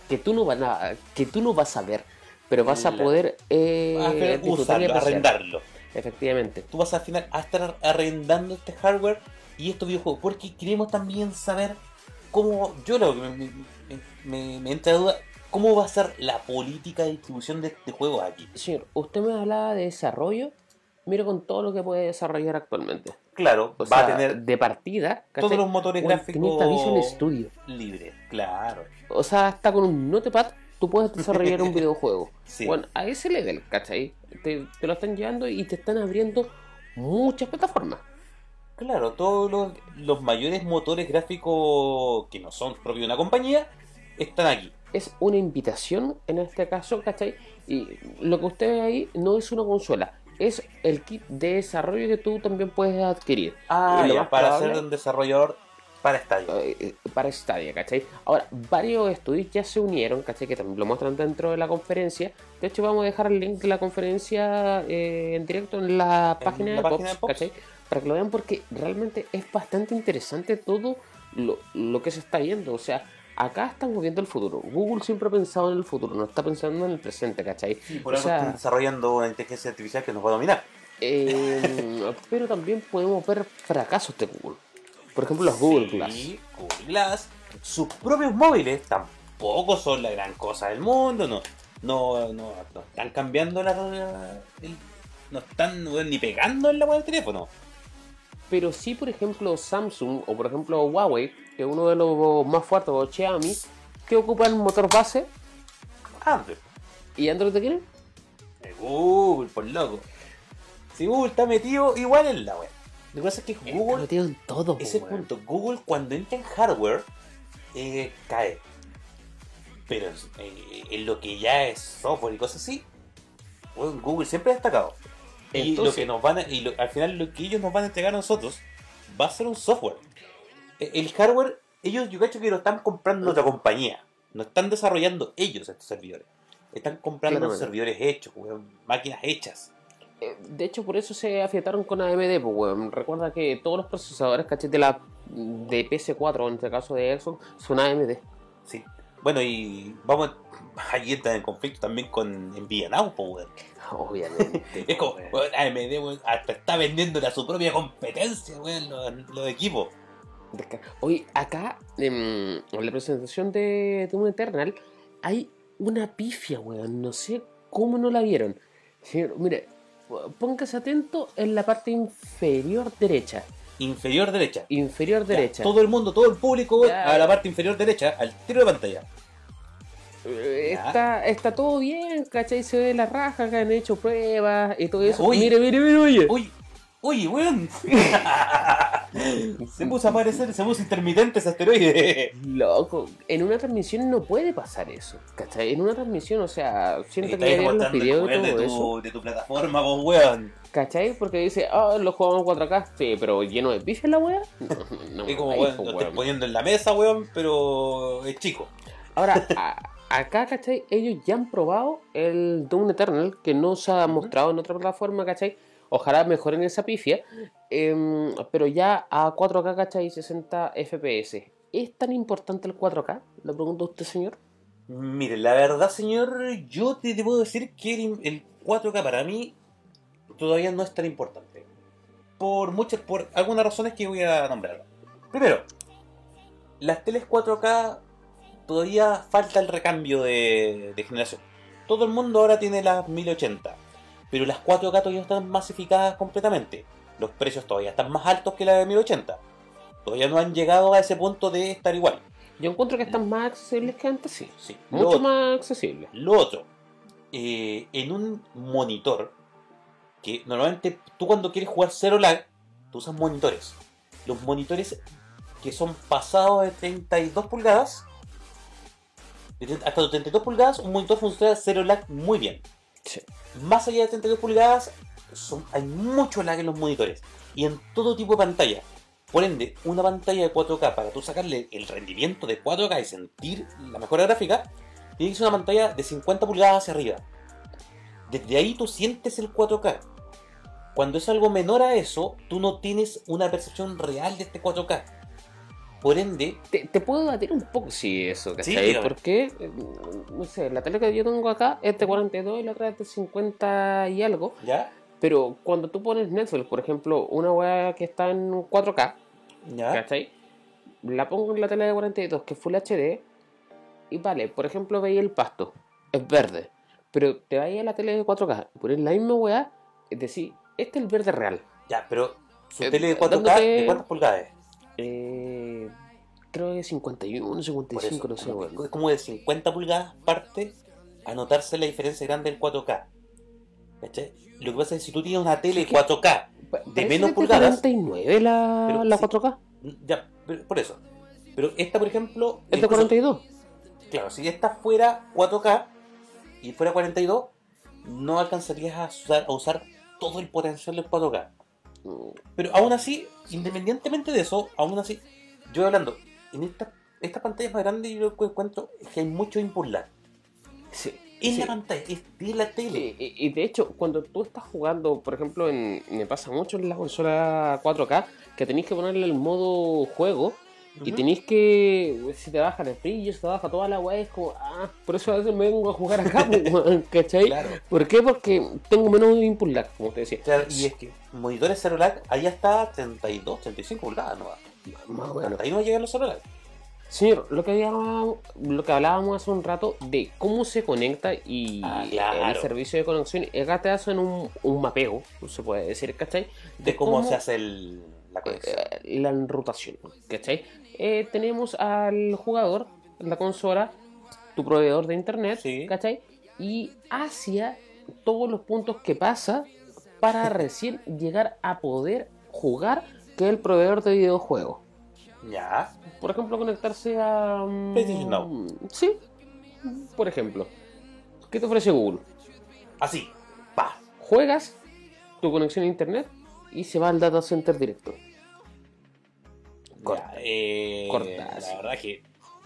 S2: Que tú no vas a, que tú no vas a ver, pero vas a poder eh,
S1: Vas a usarlo, arrendarlo.
S2: Efectivamente.
S1: Tú vas al final a estar arrendando este hardware y estos videojuegos. Porque queremos también saber cómo. Yo lo que me, me, me- me entra duda. ¿Cómo va a ser la política de distribución de este juego aquí?
S2: Señor, usted me hablaba de desarrollo. Mira con todo lo que puede desarrollar actualmente.
S1: Claro,
S2: O
S1: va
S2: sea,
S1: a tener
S2: de partida,
S1: todos
S2: ¿cachai?
S1: los motores gráficos
S2: Visual Studio.
S1: libres. Claro.
S2: O sea, hasta con un notepad tú puedes desarrollar un *laughs* videojuego.
S1: Sí.
S2: Bueno, a ese level, ¿cachai? Te, te lo están llevando y te están abriendo muchas plataformas.
S1: Claro, todos los, los mayores motores gráficos que no son propios de una compañía están aquí.
S2: Es una invitación en este caso, ¿cachai? Y lo que usted ve ahí no es una consola, es el kit de desarrollo que tú también puedes adquirir.
S1: Ah, ya, para
S2: probable-
S1: ser un desarrollador para estadio.
S2: eh, para Stadia, ¿cachai? Ahora, varios estudios ya se unieron, ¿cachai? Que también lo muestran dentro de la conferencia. De hecho, vamos a dejar el link de la conferencia eh, en directo en la
S1: En
S2: página,
S1: la
S2: de,
S1: página
S2: Pops,
S1: de Pops.
S2: ¿cachai? Para que lo vean porque realmente es bastante interesante todo lo, lo que se está viendo. O sea, acá estamos viendo el futuro. Google siempre ha pensado en el futuro, no está pensando en el presente, ¿cachai?
S1: Y por
S2: o
S1: algo
S2: sea,
S1: están desarrollando una inteligencia artificial que nos va a dominar.
S2: eh, *laughs* pero también podemos ver fracasos de Google. Por ejemplo, los Google
S1: Sí,
S2: Glass.
S1: Google Glass. Sus propios móviles tampoco son la gran cosa del mundo. No, no, no, no están cambiando la. el- no están ni pegando en la web del teléfono.
S2: Pero sí, por ejemplo, Samsung o por ejemplo Huawei, que es uno de los más fuertes, o Xiaomi, que ocupan motor base
S1: Android.
S2: y Android de quién?
S1: De Google, por loco. Si Google está metido igual en la web. Lo que pasa es que Google
S2: en todo. Po, weón.
S1: punto, Google cuando entra en hardware eh, cae. Pero eh, en lo que ya es software y cosas así, bueno, Google siempre ha destacado. y lo que nos van a, y lo- al final lo que ellos nos van a entregar a nosotros va a ser un software. E- El hardware, ellos yo cacho que lo están comprando en otra compañía. No están desarrollando ellos estos servidores. Están comprando
S2: Claramente.
S1: servidores hechos, máquinas hechas.
S2: Eh, De hecho, por eso se afiataron con AMD, pues, weón. Recuerda que todos los procesadores, caché, de la de PS4, en este caso de Xbox, son AMD.
S1: Sí. Bueno, y vamos, *laughs* ahí entra en conflicto también con Nvidia Now, po, weón.
S2: Obviamente. *laughs*
S1: Es como,
S2: weón.
S1: AMD, weón, hasta está vendiéndole a su propia competencia, weón, los, los equipos.
S2: Oye, acá, en la presentación de Doom Eternal, hay una pifia, weón. No sé cómo no la vieron. Señor, mire, póngase atento en la parte inferior derecha.
S1: Inferior derecha.
S2: Inferior
S1: Ya,
S2: derecha.
S1: todo el mundo, todo el público,
S2: Ya.
S1: a la parte inferior derecha, al tiro de pantalla.
S2: Eh. Está, está todo bien, ¿cachai? Se ve la raja que han hecho pruebas y todo eso.
S1: Oye.
S2: Mire, mire, mire, oye.
S1: Oye, oye, weón. *laughs* se puso a aparecer, se puso intermitente ese asteroide.
S2: Loco, en una transmisión no puede pasar eso, ¿cachai? En una transmisión, o sea, siento que los videos
S1: de tu,
S2: eso,
S1: de tu plataforma, vos, weón.
S2: ¿cachai? Porque dice, ah, lo jugamos en 4K, sí, pero lleno de pifias la wea. No, no,
S1: Es como,
S2: ahí,
S1: weón, lo estoy poniendo en la mesa, weón, pero es chico.
S2: Ahora, *laughs* a- acá, ¿cachai? Ellos ya han probado el Doom Eternal, que no se ha mostrado en otra plataforma, ¿cachai? Ojalá mejoren esa pifia. em, pero ya a 4K, ¿cachai? 60 FPS. ¿Es tan importante el 4K? Le pregunto a usted, señor.
S1: Mire, la verdad, señor, yo te debo decir que el, el 4K para mí todavía no es tan importante. Por muchas, por algunas razones que voy a nombrar. Primero, las teles 4K todavía falta el recambio de, de generación. Todo el mundo ahora tiene las 1080, pero las 4K todavía están masificadas completamente. Los precios todavía están más altos que las de 1080. Todavía no han llegado a ese punto de estar igual.
S2: Yo encuentro que están más accesibles que antes, sí.
S1: Sí.
S2: Mucho
S1: otro-
S2: más accesibles.
S1: Lo otro, eh, en un monitor, que normalmente tú cuando quieres jugar cero lag, tú usas monitores. Los monitores que son pasados de 32 pulgadas, hasta los 32 pulgadas, un monitor funciona cero lag muy bien. Más allá de 32 pulgadas, son, hay mucho lag en los monitores y en todo tipo de pantalla. Por ende, una pantalla de 4K para tú sacarle el rendimiento de 4K y sentir la mejora gráfica, tiene que ser una pantalla de 50 pulgadas hacia arriba. Desde ahí tú sientes el 4K. Cuando es algo menor a eso, tú no tienes una percepción real de este 4K. Por ende,
S2: Te, te puedo debatir un poco si eso,
S1: Sí,
S2: ¿cachai?
S1: dígame.
S2: Porque, no sé, la tele que yo tengo acá es de 42 y la otra es de 50 y algo.
S1: ¿ya?
S2: Pero cuando tú pones Netflix, por ejemplo, una weá que está en 4K,
S1: ¿Ya?
S2: ¿cachai? La pongo en la tele de 42, que es Full HD, y vale, por ejemplo, veis el pasto, es verde. Pero te vais a la tele de 4K, pones la misma weá, es decir, este es el verde real.
S1: Ya, pero su
S2: Eh,
S1: tele de 4K,
S2: dándote-
S1: ¿de cuántas pulgadas es?
S2: Eh, creo que 51,
S1: Por
S2: 55,
S1: eso,
S2: no sé,
S1: es como de 50 pulgadas parte a notarse la diferencia grande del 4K. ¿Cachai? Lo que pasa es que si tú tienes una tele
S2: Sí, que-
S1: 4K,
S2: Pa-
S1: de menos pulgadas,
S2: 49 la,
S1: pero
S2: la
S1: sí.
S2: 4K.
S1: ya, pero- por eso. Pero esta, por ejemplo,
S2: Es de
S1: incluso-
S2: 42.
S1: Claro, si esta fuera 4K y fuera 42, no alcanzarías a usar, a usar todo el potencial del 4K.
S2: Mm,
S1: Pero aún así, independientemente de eso, aún así, yo hablando, en esta, esta pantalla más grande yo lo que encuentro es que hay mucho input lag.
S2: Sí.
S1: En
S2: sí.
S1: la pantalla, es de la tele.
S2: Y, y- y de hecho, cuando tú estás jugando, por ejemplo, en, me pasa mucho en la consola 4K, que tenéis que ponerle el modo juego y tenéis que, si te baja el brillo, si te baja toda la weá, es como, ah, por eso a veces me vengo a jugar acá, *laughs* pues, ¿cachai?
S1: Claro.
S2: ¿Por qué? Porque tengo menos input lag, como te decía.
S1: Claro, y es que monitores cero lag, allá está 32, 35 pulgadas, ¿no?
S2: Más o menos.
S1: Hasta ahí no llegan los lag.
S2: Señor, lo que, habíamos- lo que hablábamos hace un rato de cómo se conecta y
S1: Ah, claro.
S2: el servicio de conexión, acá te hacen un, un mapeo, se puede decir, ¿cachai?
S1: De cómo, se hace el, la conexión.
S2: eh, la enrutación, ¿cachai? Eh, tenemos al jugador, la consola, tu proveedor de internet,
S1: Sí.
S2: ¿cachai? Y hacia todos los puntos que pasa para *laughs* recién llegar a poder jugar, que es el proveedor de videojuegos.
S1: Ya.
S2: Por ejemplo, conectarse a... mm,
S1: PlayStation Now.
S2: Sí, por ejemplo. ¿Qué te ofrece Google?
S1: Así. Pa.
S2: Juegas tu conexión a internet y se va al data center directo. Corta.
S1: Ya, eh,
S2: Corta.
S1: La verdad que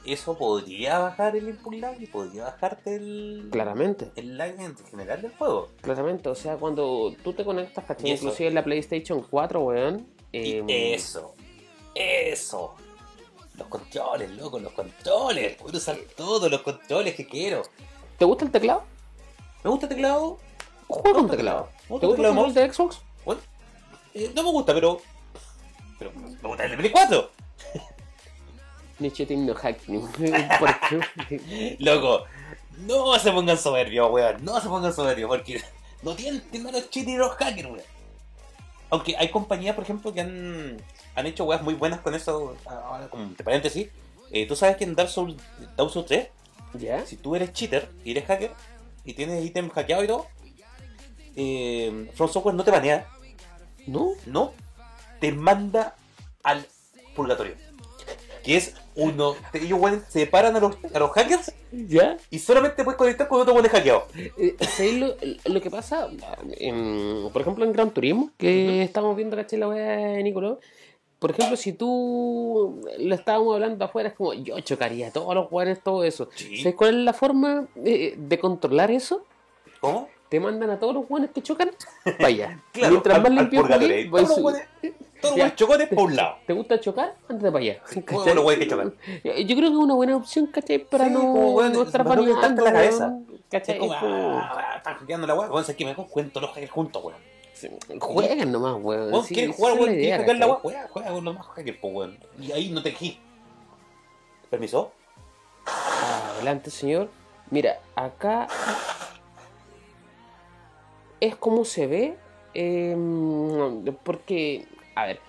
S1: eso podría bajar el input lag y podría bajarte el,
S2: Claramente,
S1: el lag en general del juego.
S2: claramente. O sea, cuando tú te conectas, ¿cachai? Inclusive en la PlayStation 4, weón. Eh,
S1: eso. Eso. Los controles, loco, los controles. Puedo usar todos los controles que quiero.
S2: ¿Te gusta el teclado?
S1: ¿Me gusta el teclado?
S2: Juega con teclado.
S1: ¿Me
S2: ¿Te
S1: gusta
S2: el control de Xbox?
S1: Bueno, eh, no me gusta, pero. Pero me gusta el de Play 4. *laughs*
S2: Nichetin no hacking. *laughs* *laughs*
S1: Loco, no se pongan soberbios, weón. No se pongan soberbios, porque no tienen los cheats ni los hackers, weón. Aunque hay compañías, por ejemplo, que han, han hecho weas muy buenas con eso. Ahora, como entre paréntesis, eh, tú sabes que en Dark Souls, Dark Souls 3,
S2: ¿Ya?
S1: si tú eres cheater y eres hacker y tienes ítems hackeados y todo, eh, From Software no te banea,
S2: ¿No?
S1: no, te manda al purgatorio. Que es uno, ellos weón, separan a los, a los hackers
S2: ¿Ya?
S1: y solamente puedes conectar con otro buen hackeado.
S2: Eh, ¿sabéis lo, lo que pasa? En- por ejemplo, en Gran Turismo, que estamos viendo, ¿cachai? La wea de Nicolás. Por ejemplo, si tú lo estábamos hablando afuera, es como yo chocaría a todos los jugadores, todo eso.
S1: Sí.
S2: ¿Sabes cuál es la forma de, de controlar eso?
S1: ¿Cómo?
S2: te mandan a todos los buenos que chocan, vaya. *laughs*
S1: Claro,
S2: Mientras más limpio Ya.
S1: los chocones por un lado.
S2: ¿Te gusta chocar? Ándate para allá.
S1: Güeyes que chocan.
S2: Yo creo que es una buena opción, ¿cachai? Para
S1: Sí,
S2: no,
S1: weón,
S2: no estar
S1: calentarte la cabeza.
S2: ¿cachai?
S1: Como, ah, están hackeando la weá. Sé que mejor cuento los hackers juntos, weón.
S2: Jueguen nomás, weón.
S1: Weón,
S2: sí,
S1: ¿quieres jugar, weón? ¿Quieres hackear la weá? Juega, juega con los más hackers, pues, weón. Y ahí no te exigís. ¿Permiso?
S2: Adelante, señor. Mira, acá es como se ve. eh, porque, a ver,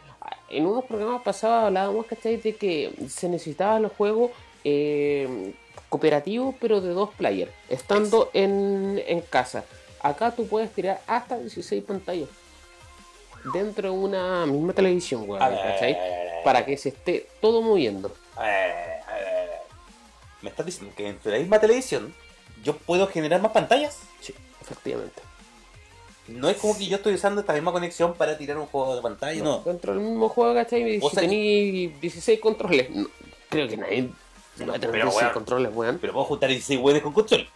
S2: en unos programas pasados hablábamos, ¿cachai? De que se necesitaban los juegos eh, cooperativos, pero de dos players, estando en, en casa. Acá tú puedes tirar hasta 16 pantallas dentro de una misma televisión, weón, ¿cachai? Para que se esté todo moviendo.
S1: a ver, a ver, a ver. ¿Me estás diciendo que entre la misma televisión yo puedo generar más pantallas? No es como que yo estoy usando esta misma conexión para tirar un juego de pantalla, no.
S2: Dentro del mismo juego, ¿cachai?
S1: O
S2: Si
S1: sea-
S2: tení 16 controles, no, creo que nadie va a tener
S1: Pero,
S2: 16
S1: weón.
S2: controles, weón.
S1: Pero puedo juntar 16 weones con control.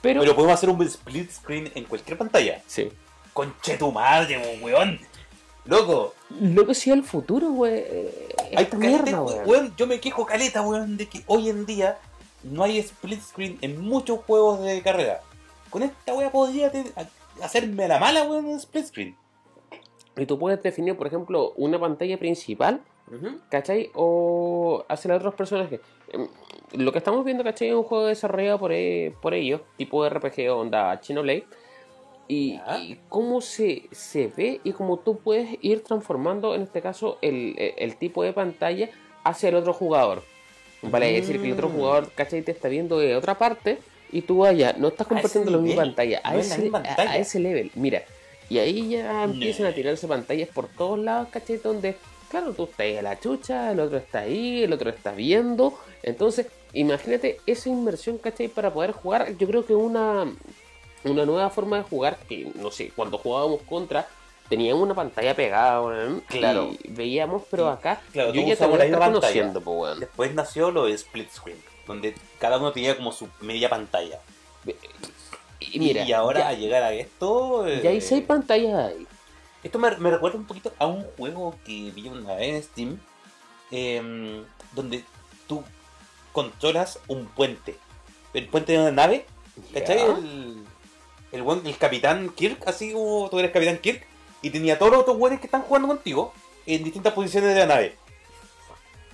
S2: Pero,
S1: Pero podemos hacer un split screen en cualquier pantalla.
S2: sí.
S1: Conche tu madre, weón. Loco,
S2: Lo que sea el futuro, weón.
S1: hay
S2: mierda,
S1: weón.
S2: weón.
S1: Yo me quejo caleta, weón, de que hoy en día no hay split screen en muchos juegos de carrera. Con esta weá podría te- a- hacerme la mala, weón, en split screen.
S2: Y tú puedes definir, por ejemplo, una pantalla principal, ¿cachai? O hacer a otros personajes. Em, Lo que estamos viendo, ¿cachai? Es un juego desarrollado por, e- por ellos, tipo RPG onda Xenoblade. Y,
S1: Ya.
S2: y cómo se, se ve y cómo tú puedes ir transformando, en este caso, el, el- el tipo de pantalla hacia el otro jugador. Vale, es decir, que el otro
S1: Mm.
S2: jugador, ¿cachai? Te está viendo de otra parte y tú allá, no estás compartiendo la misma pantalla, a
S1: no
S2: ese,
S1: misma
S2: a-
S1: pantalla.
S2: a ese level. Mira, y ahí ya empiezan
S1: No.
S2: a tirarse pantallas por todos lados, ¿cachai? Donde, claro, tú estás ahí a la chucha, el otro está ahí, el otro está viendo. Entonces, imagínate esa inmersión, ¿cachai? Para poder jugar, yo creo que una, una nueva forma de jugar, que no sé, cuando jugábamos contra, teníamos una pantalla pegada, weón,
S1: Claro.
S2: y veíamos, pero acá,
S1: Claro,
S2: yo ya te voy a estar
S1: pantalla.
S2: conociendo, po, weón.
S1: Después nació lo de split screen, donde cada uno tenía como su media pantalla.
S2: Y mira,
S1: y ahora a llegar a esto. eh,
S2: ya hay seis pantallas ahí.
S1: Esto me, me recuerda un poquito a un juego que vi una vez en Steam, em, donde tú controlas un puente. El puente de una nave, ¿cachai? El, el, buen- el capitán Kirk, así como tú eres capitán Kirk, y tenía todos los otros güeyes que están jugando contigo en distintas posiciones de la nave.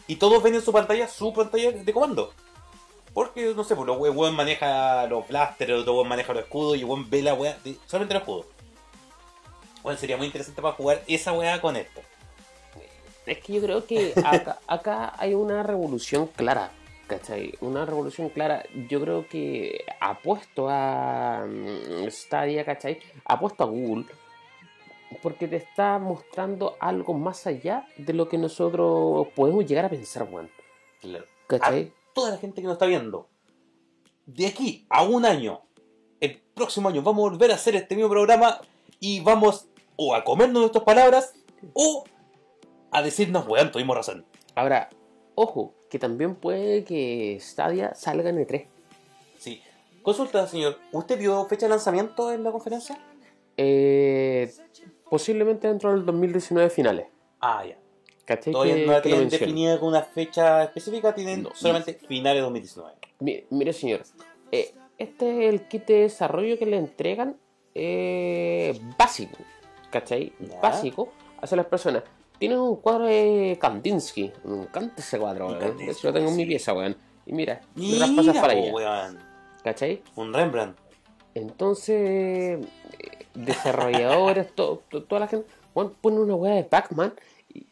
S1: Y todos ven en su pantalla su pantalla de comando. Porque, no sé, pues los weón maneja los blasters, el otro weón maneja los escudos y weón ve la weá solamente los escudos. Bueno, sería muy interesante para jugar esa weá con esto.
S2: Es que yo creo que *laughs* acá, acá hay una revolución clara, ¿cachai? Una revolución clara. Yo creo que apuesto a mm, Stadia, ¿cachai? Apuesto a Google. Porque te está mostrando algo más allá de lo que nosotros podemos llegar a pensar, weón.
S1: Claro.
S2: ¿Cachai?
S1: Toda la gente que nos está viendo, de aquí a un año, el próximo año, vamos a volver a hacer este mismo programa y vamos o a comernos nuestras palabras o a decirnos, weón, tuvimos razón.
S2: Ahora, ojo, que también puede que Stadia salga en E E3.
S1: Sí. Consulta, señor, ¿usted vio fecha de lanzamiento en la conferencia?
S2: Eh, posiblemente dentro del 2019 finales.
S1: Ah, ya.
S2: ¿Cachai?
S1: Todavía
S2: Que-
S1: no
S2: que
S1: tienen definida con una fecha específica, tienen
S2: No.
S1: solamente finales de 2019.
S2: Mi- Mire, señor, eh, este es el kit de desarrollo que le entregan eh, básico, ¿cachai?
S1: Ya.
S2: Básico hacia las personas. Tienen un cuadro de Kandinsky, me encanta ese cuadro, weón.
S1: Kandinsky,
S2: De hecho, lo tengo en mi pieza, weón. Y mira,
S1: Mira,
S2: cosas para ella,
S1: weón.
S2: ¿cachai?
S1: Un Rembrandt.
S2: Entonces, eh, desarrolladores, *laughs* to- to- toda la gente, weón, ponen una weá de Pac-Man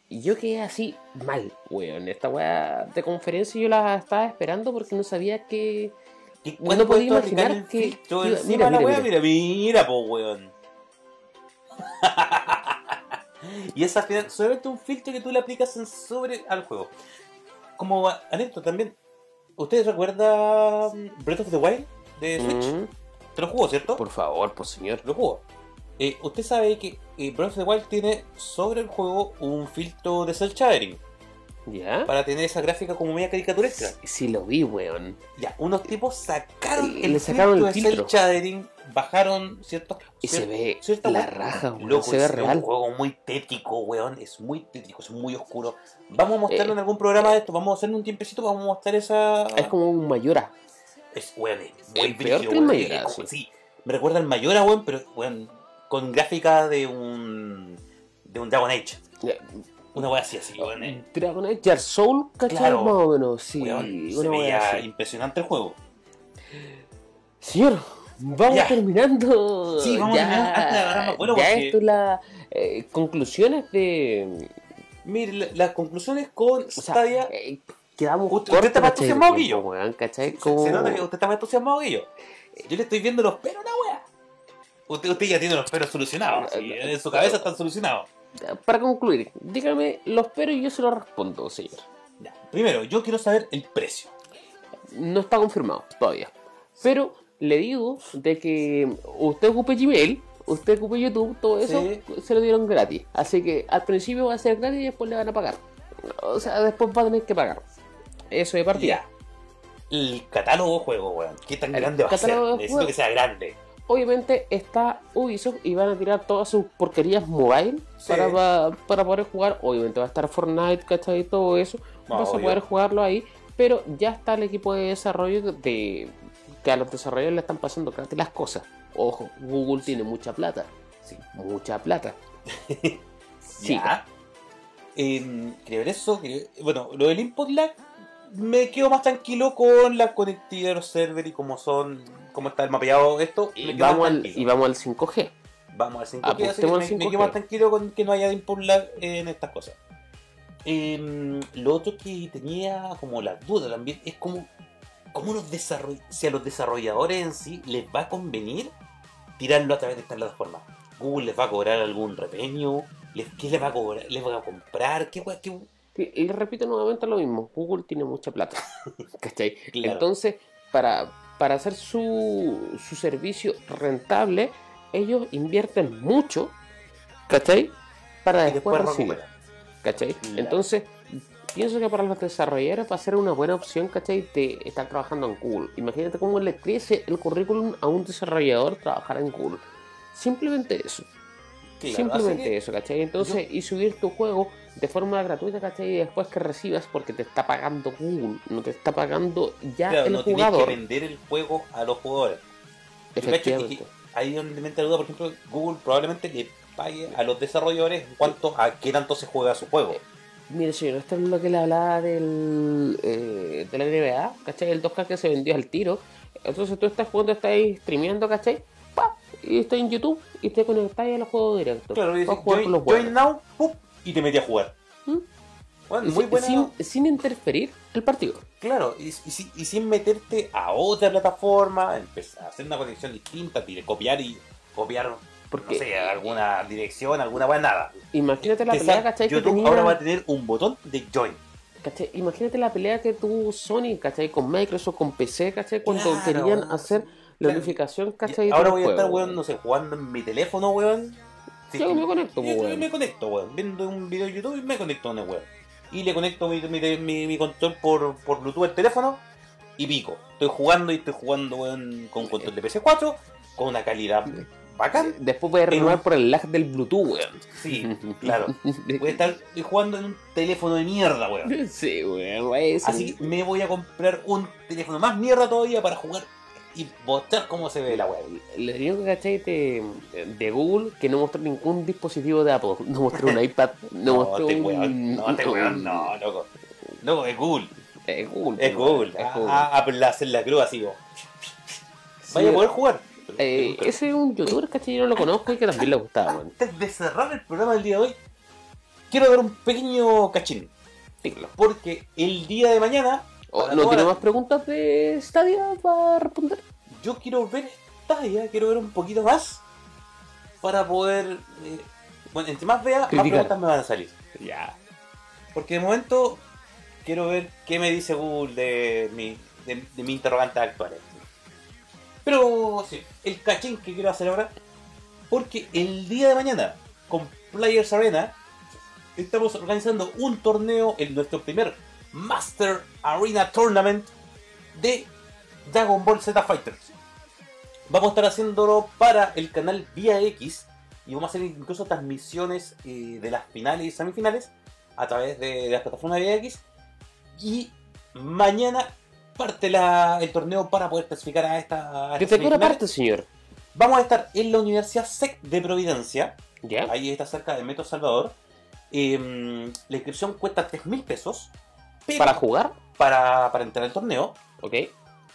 S2: y, yo quedé así mal, weón. Esta weá de conferencia yo la estaba esperando porque no sabía que.
S1: ¿Qué-
S2: No podía imaginar que-
S1: encima
S2: mira,
S1: de la
S2: mira,
S1: wea? Mira, mira, po, weón. *laughs* y esa al final, solamente un filtro que tú le aplicas en sobre al juego. Como anécdota también, ¿ustedes recuerdan Breath of the Wild de Switch?
S2: Mm,
S1: ¿Te lo jugó, cierto?
S2: por favor, pues señor.
S1: Lo jugó. Eh, usted sabe que eh, Breath of the Wild tiene sobre el juego un filtro de cel shading.
S2: ¿Ya?
S1: para tener esa gráfica como media caricaturesca.
S2: Sí, lo vi, weón.
S1: Ya, unos tipos sacaron el
S2: sacaron el
S1: filtro de cel shading, bajaron ciertos.
S2: Y se ve la raja, weón.
S1: Loco,
S2: se ve
S1: es
S2: real.
S1: un juego muy tétrico, weón. Es muy tétrico, es muy oscuro. Vamos a mostrarlo
S2: Eh.
S1: en algún programa de esto. Vamos a hacer un tiempecito, vamos a mostrar esa.
S2: Es como un Mayora.
S1: Es, weón, es muy
S2: Es peor
S1: brígido,
S2: que el
S1: weón.
S2: Mayora,
S1: Es como-
S2: sí.
S1: sí. Me recuerda al Mayora, weón, pero weón, con gráfica de un. de un Dragon Age. Una weá así, así, weón. eh.
S2: Dragon Age Dark Soul, ¿cachai?
S1: Claro.
S2: Más o menos, sí.
S1: Weón, se
S2: una wea
S1: veía
S2: así.
S1: impresionante el juego.
S2: Señor, vamos
S1: Ya.
S2: terminando.
S1: Sí, vamos
S2: ya,
S1: terminando. Más vuelo,
S2: ya
S1: porque-
S2: esto es la eh, conclusiones de.
S1: Mire, la- las conclusiones con
S2: O sea,
S1: Stadia.
S2: eh, quedamos
S1: Usted-
S2: cortos,
S1: usted está más
S2: de
S1: entusiasmado que yo.
S2: weón, ¿cachai?
S1: Se-
S2: Como-
S1: Se nota que usted está más entusiasmado que yo. Yo le estoy viendo los pelos a la wea. Usted, usted ya tiene los pelos solucionados. sí, en su cabeza están solucionados.
S2: Para concluir, dígame los pero y yo se los respondo, señor.
S1: Ya, Primero, yo quiero saber el precio.
S2: No está confirmado todavía. Pero le digo de que usted ocupe Gmail, usted ocupe YouTube, todo eso
S1: Sí.
S2: se lo dieron gratis. Así que al principio va a ser gratis y después le van a pagar. O sea, después va a tener que pagar. Eso de partida.
S1: Ya. El catálogo de juego, weón. ¿Qué tan
S2: El
S1: grande va a ser? Necesito
S2: juego.
S1: que sea grande.
S2: Obviamente está Ubisoft y van a tirar todas sus porquerías mobile
S1: Sí.
S2: para, pa- para poder jugar. Obviamente va a estar Fortnite, ¿cachai? Todo eso.
S1: Ah,
S2: Vas a poder jugarlo ahí. Pero ya está el equipo de desarrollo de que a los desarrolladores le están pasando gratis las cosas. Ojo, Google tiene mucha plata. Sí, mucha plata. *laughs* Sí.
S1: Eh, ver eso. Bueno, lo del input lag me quedo más tranquilo con la conectividad de los servers y cómo son, cómo está el mapeado esto. me
S2: Y vamos, al, y vamos al 5G.
S1: Vamos al 5G,
S2: Apostemos
S1: así que
S2: al
S1: me, me
S2: 5G.
S1: quedo más tranquilo con que no haya input lag en estas cosas. Em, lo otro que tenía como la duda también es como, cómo los desarroll si a los desarrolladores en sí les va a convenir tirarlo a través de esta plataforma. Google les va a cobrar algún repeño, les, ¿qué les va a cobrar? ¿Les va a comprar? ¿Qué, qué-
S2: Y y le repito nuevamente lo mismo, Google tiene mucha plata. *laughs* ¿Cachai?
S1: Claro.
S2: Entonces, para, para hacer su, su servicio rentable, ellos invierten mucho, ¿cachai? Para
S1: y
S2: después,
S1: después
S2: recibir? ¿cachai? Entonces, pienso que para los desarrolladores va a ser una buena opción, ¿cachai? De estar trabajando en Google. Imagínate cómo le crece el currículum a un desarrollador trabajar en Google. Simplemente eso. Simplemente
S1: que-
S2: eso, ¿cachai? Entonces, y subir tu juego de forma gratuita, ¿cachai? Y después que recibas, porque te está pagando Google, no te está pagando ya
S1: Claro,
S2: el
S1: no tienes
S2: jugador.
S1: que vender el juego a los jugadores. Cacho
S2: Efectivamente.
S1: ahí es donde me entra duda, por ejemplo, Google probablemente le pague a los desarrolladores en cuanto a qué tanto se juega su juego.
S2: Mire, señor, esto es lo que le hablaba del, eh, de la NBA, ¿cachai? El 2K que se vendió al tiro. Entonces tú estás jugando, estás streameando, ¿cachai? Y estás en YouTube y te conectas a los juegos directos.
S1: Claro,
S2: a jugar los
S1: now, ¡pup! y te metí a jugar.
S2: ¿Mm?
S1: Bueno, muy buena.
S2: sin, sin interferir el partido.
S1: Claro, y, y y sin meterte a otra plataforma, empezar a hacer una conexión distinta, copiar y copiar,
S2: Porque
S1: no sé, alguna dirección, alguna buena nada.
S2: imagínate la
S1: Te
S2: pelea, ¿cachai? Que
S1: YouTube
S2: tenía...
S1: ahora va a tener un botón de join.
S2: ¿Cachai? Imagínate la pelea que tuvo Sony, ¿cachai? Con Microsoft, con PC, ¿cachai? Cuando
S1: Claro,
S2: querían hacer la
S1: claro.
S2: unificación, ¿cachai?
S1: ahora voy a estar, weón, no sé, jugando en mi teléfono, weón. Sí,
S2: Yo me conecto,
S1: yo- yo
S2: weón.
S1: me conecto, weón. Viendo un video de YouTube y me conecto a una weón. Y le conecto mi, mi, mi- mi control por, por Bluetooth al teléfono y pico. Estoy jugando y estoy jugando, weón, con control de PC4, con una calidad bacán.
S2: Después voy a renovar
S1: un-
S2: por el lag del Bluetooth, weón.
S1: Sí, claro. *laughs* Voy a estar jugando en un teléfono de mierda, weón.
S2: Sí, weón.
S1: Así me voy a comprar un teléfono más mierda todavía para jugar y mostrar cómo se ve la weón.
S2: Lo único que cachai de, de Google que no mostró ningún dispositivo de Apple. No mostró un *laughs* iPad, no,
S1: No,
S2: mostró
S1: te
S2: un.
S1: weón, no, te weón, no, loco. Loco, es Google.
S2: Es Google.
S1: Es Google.
S2: Es
S1: A,
S2: Google.
S1: a Apple hacer la cruz así,
S2: Sí,
S1: Vaya a poder jugar.
S2: eh, ese es un youtuber, ¿cachai? Yo no lo conozco y que también le gustaba, weón.
S1: Antes de cerrar el programa del día de hoy, quiero dar un pequeño cachín. Porque el día de mañana,
S2: Oh, ¿No tiene más preguntas de Stadia para responder?
S1: yo quiero ver Stadia, quiero ver un poquito más para poder. eh, bueno, entre más vea, más preguntas me van a salir.
S2: Ya.
S1: Porque de momento quiero ver qué me dice Google de mi, de, de mi interrogante actuales. Pero sí, el cachín que quiero hacer ahora, porque el día de mañana, con Players Arena, estamos organizando un torneo en nuestro primer Master Arena Tournament de Dragon Ball Z Fighters. Vamos a estar haciéndolo para el canal Vía X y vamos a hacer incluso transmisiones eh, de las finales y semifinales a través de, de las plataformas de Vía X. Y mañana parte la- el torneo para poder clasificar a esta. a
S2: ¿Desde qué parte, señor?
S1: Vamos a estar en la Universidad SEC de Providencia.
S2: ¿Ya?
S1: Ahí está cerca de Metro Salvador. Eh, la inscripción cuesta 3 mil pesos. Pero
S2: ¿Para jugar?
S1: para, para entrar al torneo
S2: Ok.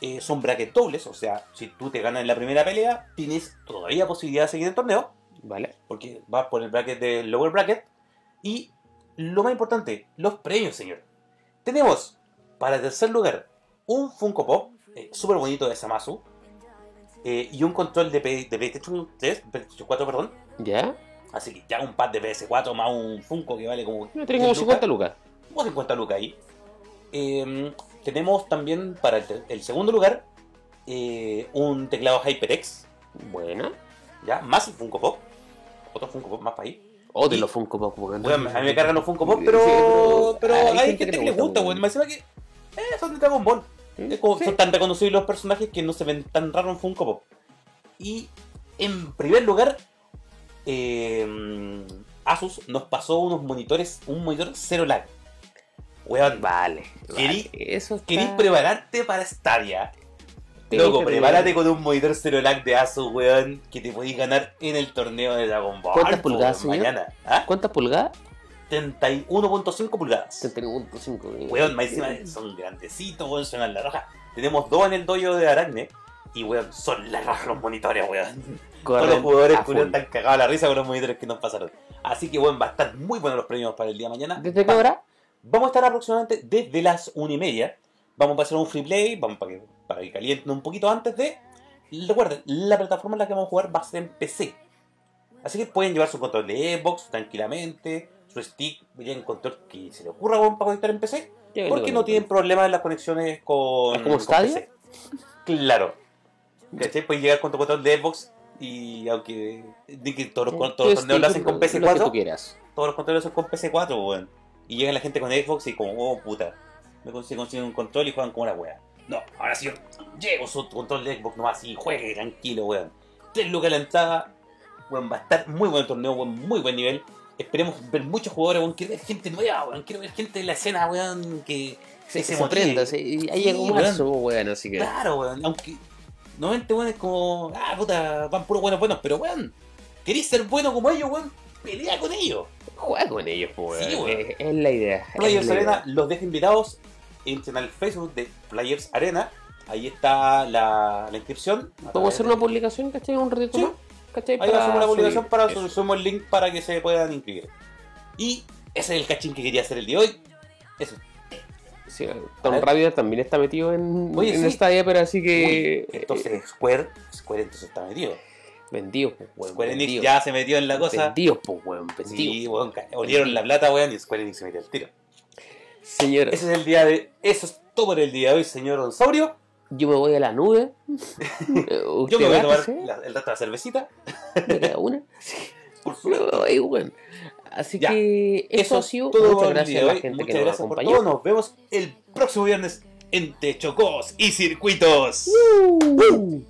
S1: eh, son bracket dobles. O sea, si tú te ganas en la primera pelea, tienes todavía posibilidad de seguir el torneo.
S2: Vale.
S1: Porque vas por el bracket del lower bracket. Y lo más importante, los premios, señor. Tenemos para el tercer lugar un Funko Pop eh, súper bonito de Samasu. eh, y un control de, P- de PlayStation 3, PlayStation 4, perdón.
S2: ¿Ya?
S1: Así que ya un pad de PS4 más un Funko que vale como.
S2: Yo tengo como
S1: 10
S2: 50 lucas.
S1: Como 50 lucas ahí. Eh, tenemos también para el, segundo lugar eh, un teclado HyperX,
S2: Buena.
S1: ¿ya? Más el Funko Pop. Otro Funko Pop más para ahí.
S2: O de
S1: Y-
S2: los Funko Pop.
S1: Bueno, a mí me cargan los Funko Pop,
S2: Sí,
S1: pero, pero hay, gente, que,
S2: le
S1: le gusta,
S2: weón.
S1: Me encima que eh, son de Dragon Ball.
S2: ¿Mm?
S1: Es como-
S2: Sí.
S1: Son tan reconocibles los personajes que no se ven tan raros en Funko Pop. Y en primer lugar, eh, Asus nos pasó unos monitores, un monitor cero lag. Weón,
S2: Vale.
S1: Querí-
S2: vale. Eso está...
S1: ¿querís prepararte para Stadia? Loco, prepárate con un monitor cero lag de Asus, weón, que te podéis ganar en el torneo de Dragon Ball.
S2: ¿Cuántas pulgadas,
S1: weón,
S2: señor?
S1: Mañana. ¿Ah?
S2: ¿Cuántas pulgadas?
S1: 31.5 pulgadas.
S2: 71.5.
S1: Weón, más encima son grandecitos, weón, suenan la roja. Tenemos dos en el dojo de Aracne. Y weón, son la raja los monitores, weón. *laughs* Todos los jugadores culiados están cagados a la risa con los monitores que nos pasaron. Así que weón, va a estar muy buenos los premios para el día de mañana.
S2: ¿Desde qué hora?
S1: Vamos a estar aproximadamente desde las 1 y media. Vamos a pasar un free play, vamos para que, para que calienten un poquito antes de. Recuerden, la plataforma en la que vamos a jugar va a ser en PC. Así que pueden llevar su control de Xbox tranquilamente, su stick, el control que se le ocurra para conectar en PC. Porque no tienen problemas en las conexiones con.
S2: ¿Es como
S1: con
S2: Stadia?
S1: PC. Claro. ¿Cachai? Pueden llegar con tu control de Xbox y aunque. que todos los, todos los torneos lo hacen con
S2: Lo que tú
S1: PC4,
S2: quieras.
S1: todos los controles son con PC4, weón. Y llega la gente con Xbox y como, oh puta, me consiguen, consiguen un control y juegan como una wea. No, ahora sí yo llevo su control de Xbox nomás y juegue tranquilo, weón. Tres lucas la entrada, weón, va a estar muy buen torneo, weón, muy buen nivel. Esperemos ver muchos jugadores, weón. Quiero ver gente nueva, weón. Quiero ver gente en la escena, weón, que
S2: Se, se,
S1: motive.
S2: prenda, se- y ahí
S1: Sí,
S2: llegó
S1: weón.
S2: marzo, weón, así que.
S1: Claro, weón. Aunque normalmente, weón, es como, ah, puta, van puros buenos, buenos. Pero, weón, querés ser bueno como ellos, weón, pelea con ellos.
S2: Juega con ellos.
S1: Sí, weón.
S2: Es, es la idea.
S1: Players
S2: la
S1: Arena
S2: idea.
S1: los dejo invitados. Entren al Facebook de Players Arena. Ahí está la, la inscripción.
S2: ¿Podemos hacer una publicación, cachai? Un ratito
S1: Sí.
S2: más. ¿Cachai?
S1: Ahí hacemos una publicación para subimos el link para que se puedan inscribir. Y ese es el cachín que quería hacer el día de hoy. Eso.
S2: Sí, Tom. Rabbit también está metido en,
S1: Oye,
S2: en
S1: sí.
S2: Stadia, pero así que.
S1: Uy, entonces Square, Square entonces está metido.
S2: Vendido, pues, weón.
S1: Square Enix ya se metió en la cosa.
S2: Vendido, pues, weón. Vendido.
S1: Sí, weón, olieron la plata, weón, y Square Enix se metió el tiro.
S2: Señor,
S1: Ese es el día de. Eso es todo por el día de hoy, señor Donsaurio.
S2: yo me voy a la nube. *laughs*
S1: Yo me voy a tomar la- el resto de la cervecita.
S2: me queda una. *laughs*
S1: Por
S2: Me
S1: supuesto.
S2: voy, weón. Así
S1: Ya.
S2: que eso
S1: Eso
S2: ha sido.
S1: todo
S2: Muchas
S1: por
S2: gracias a la gente
S1: Muchas
S2: que nos
S1: gracias por
S2: acompañó.
S1: todo. Nos vemos el próximo viernes en Techocos y Circuitos.
S2: Uh.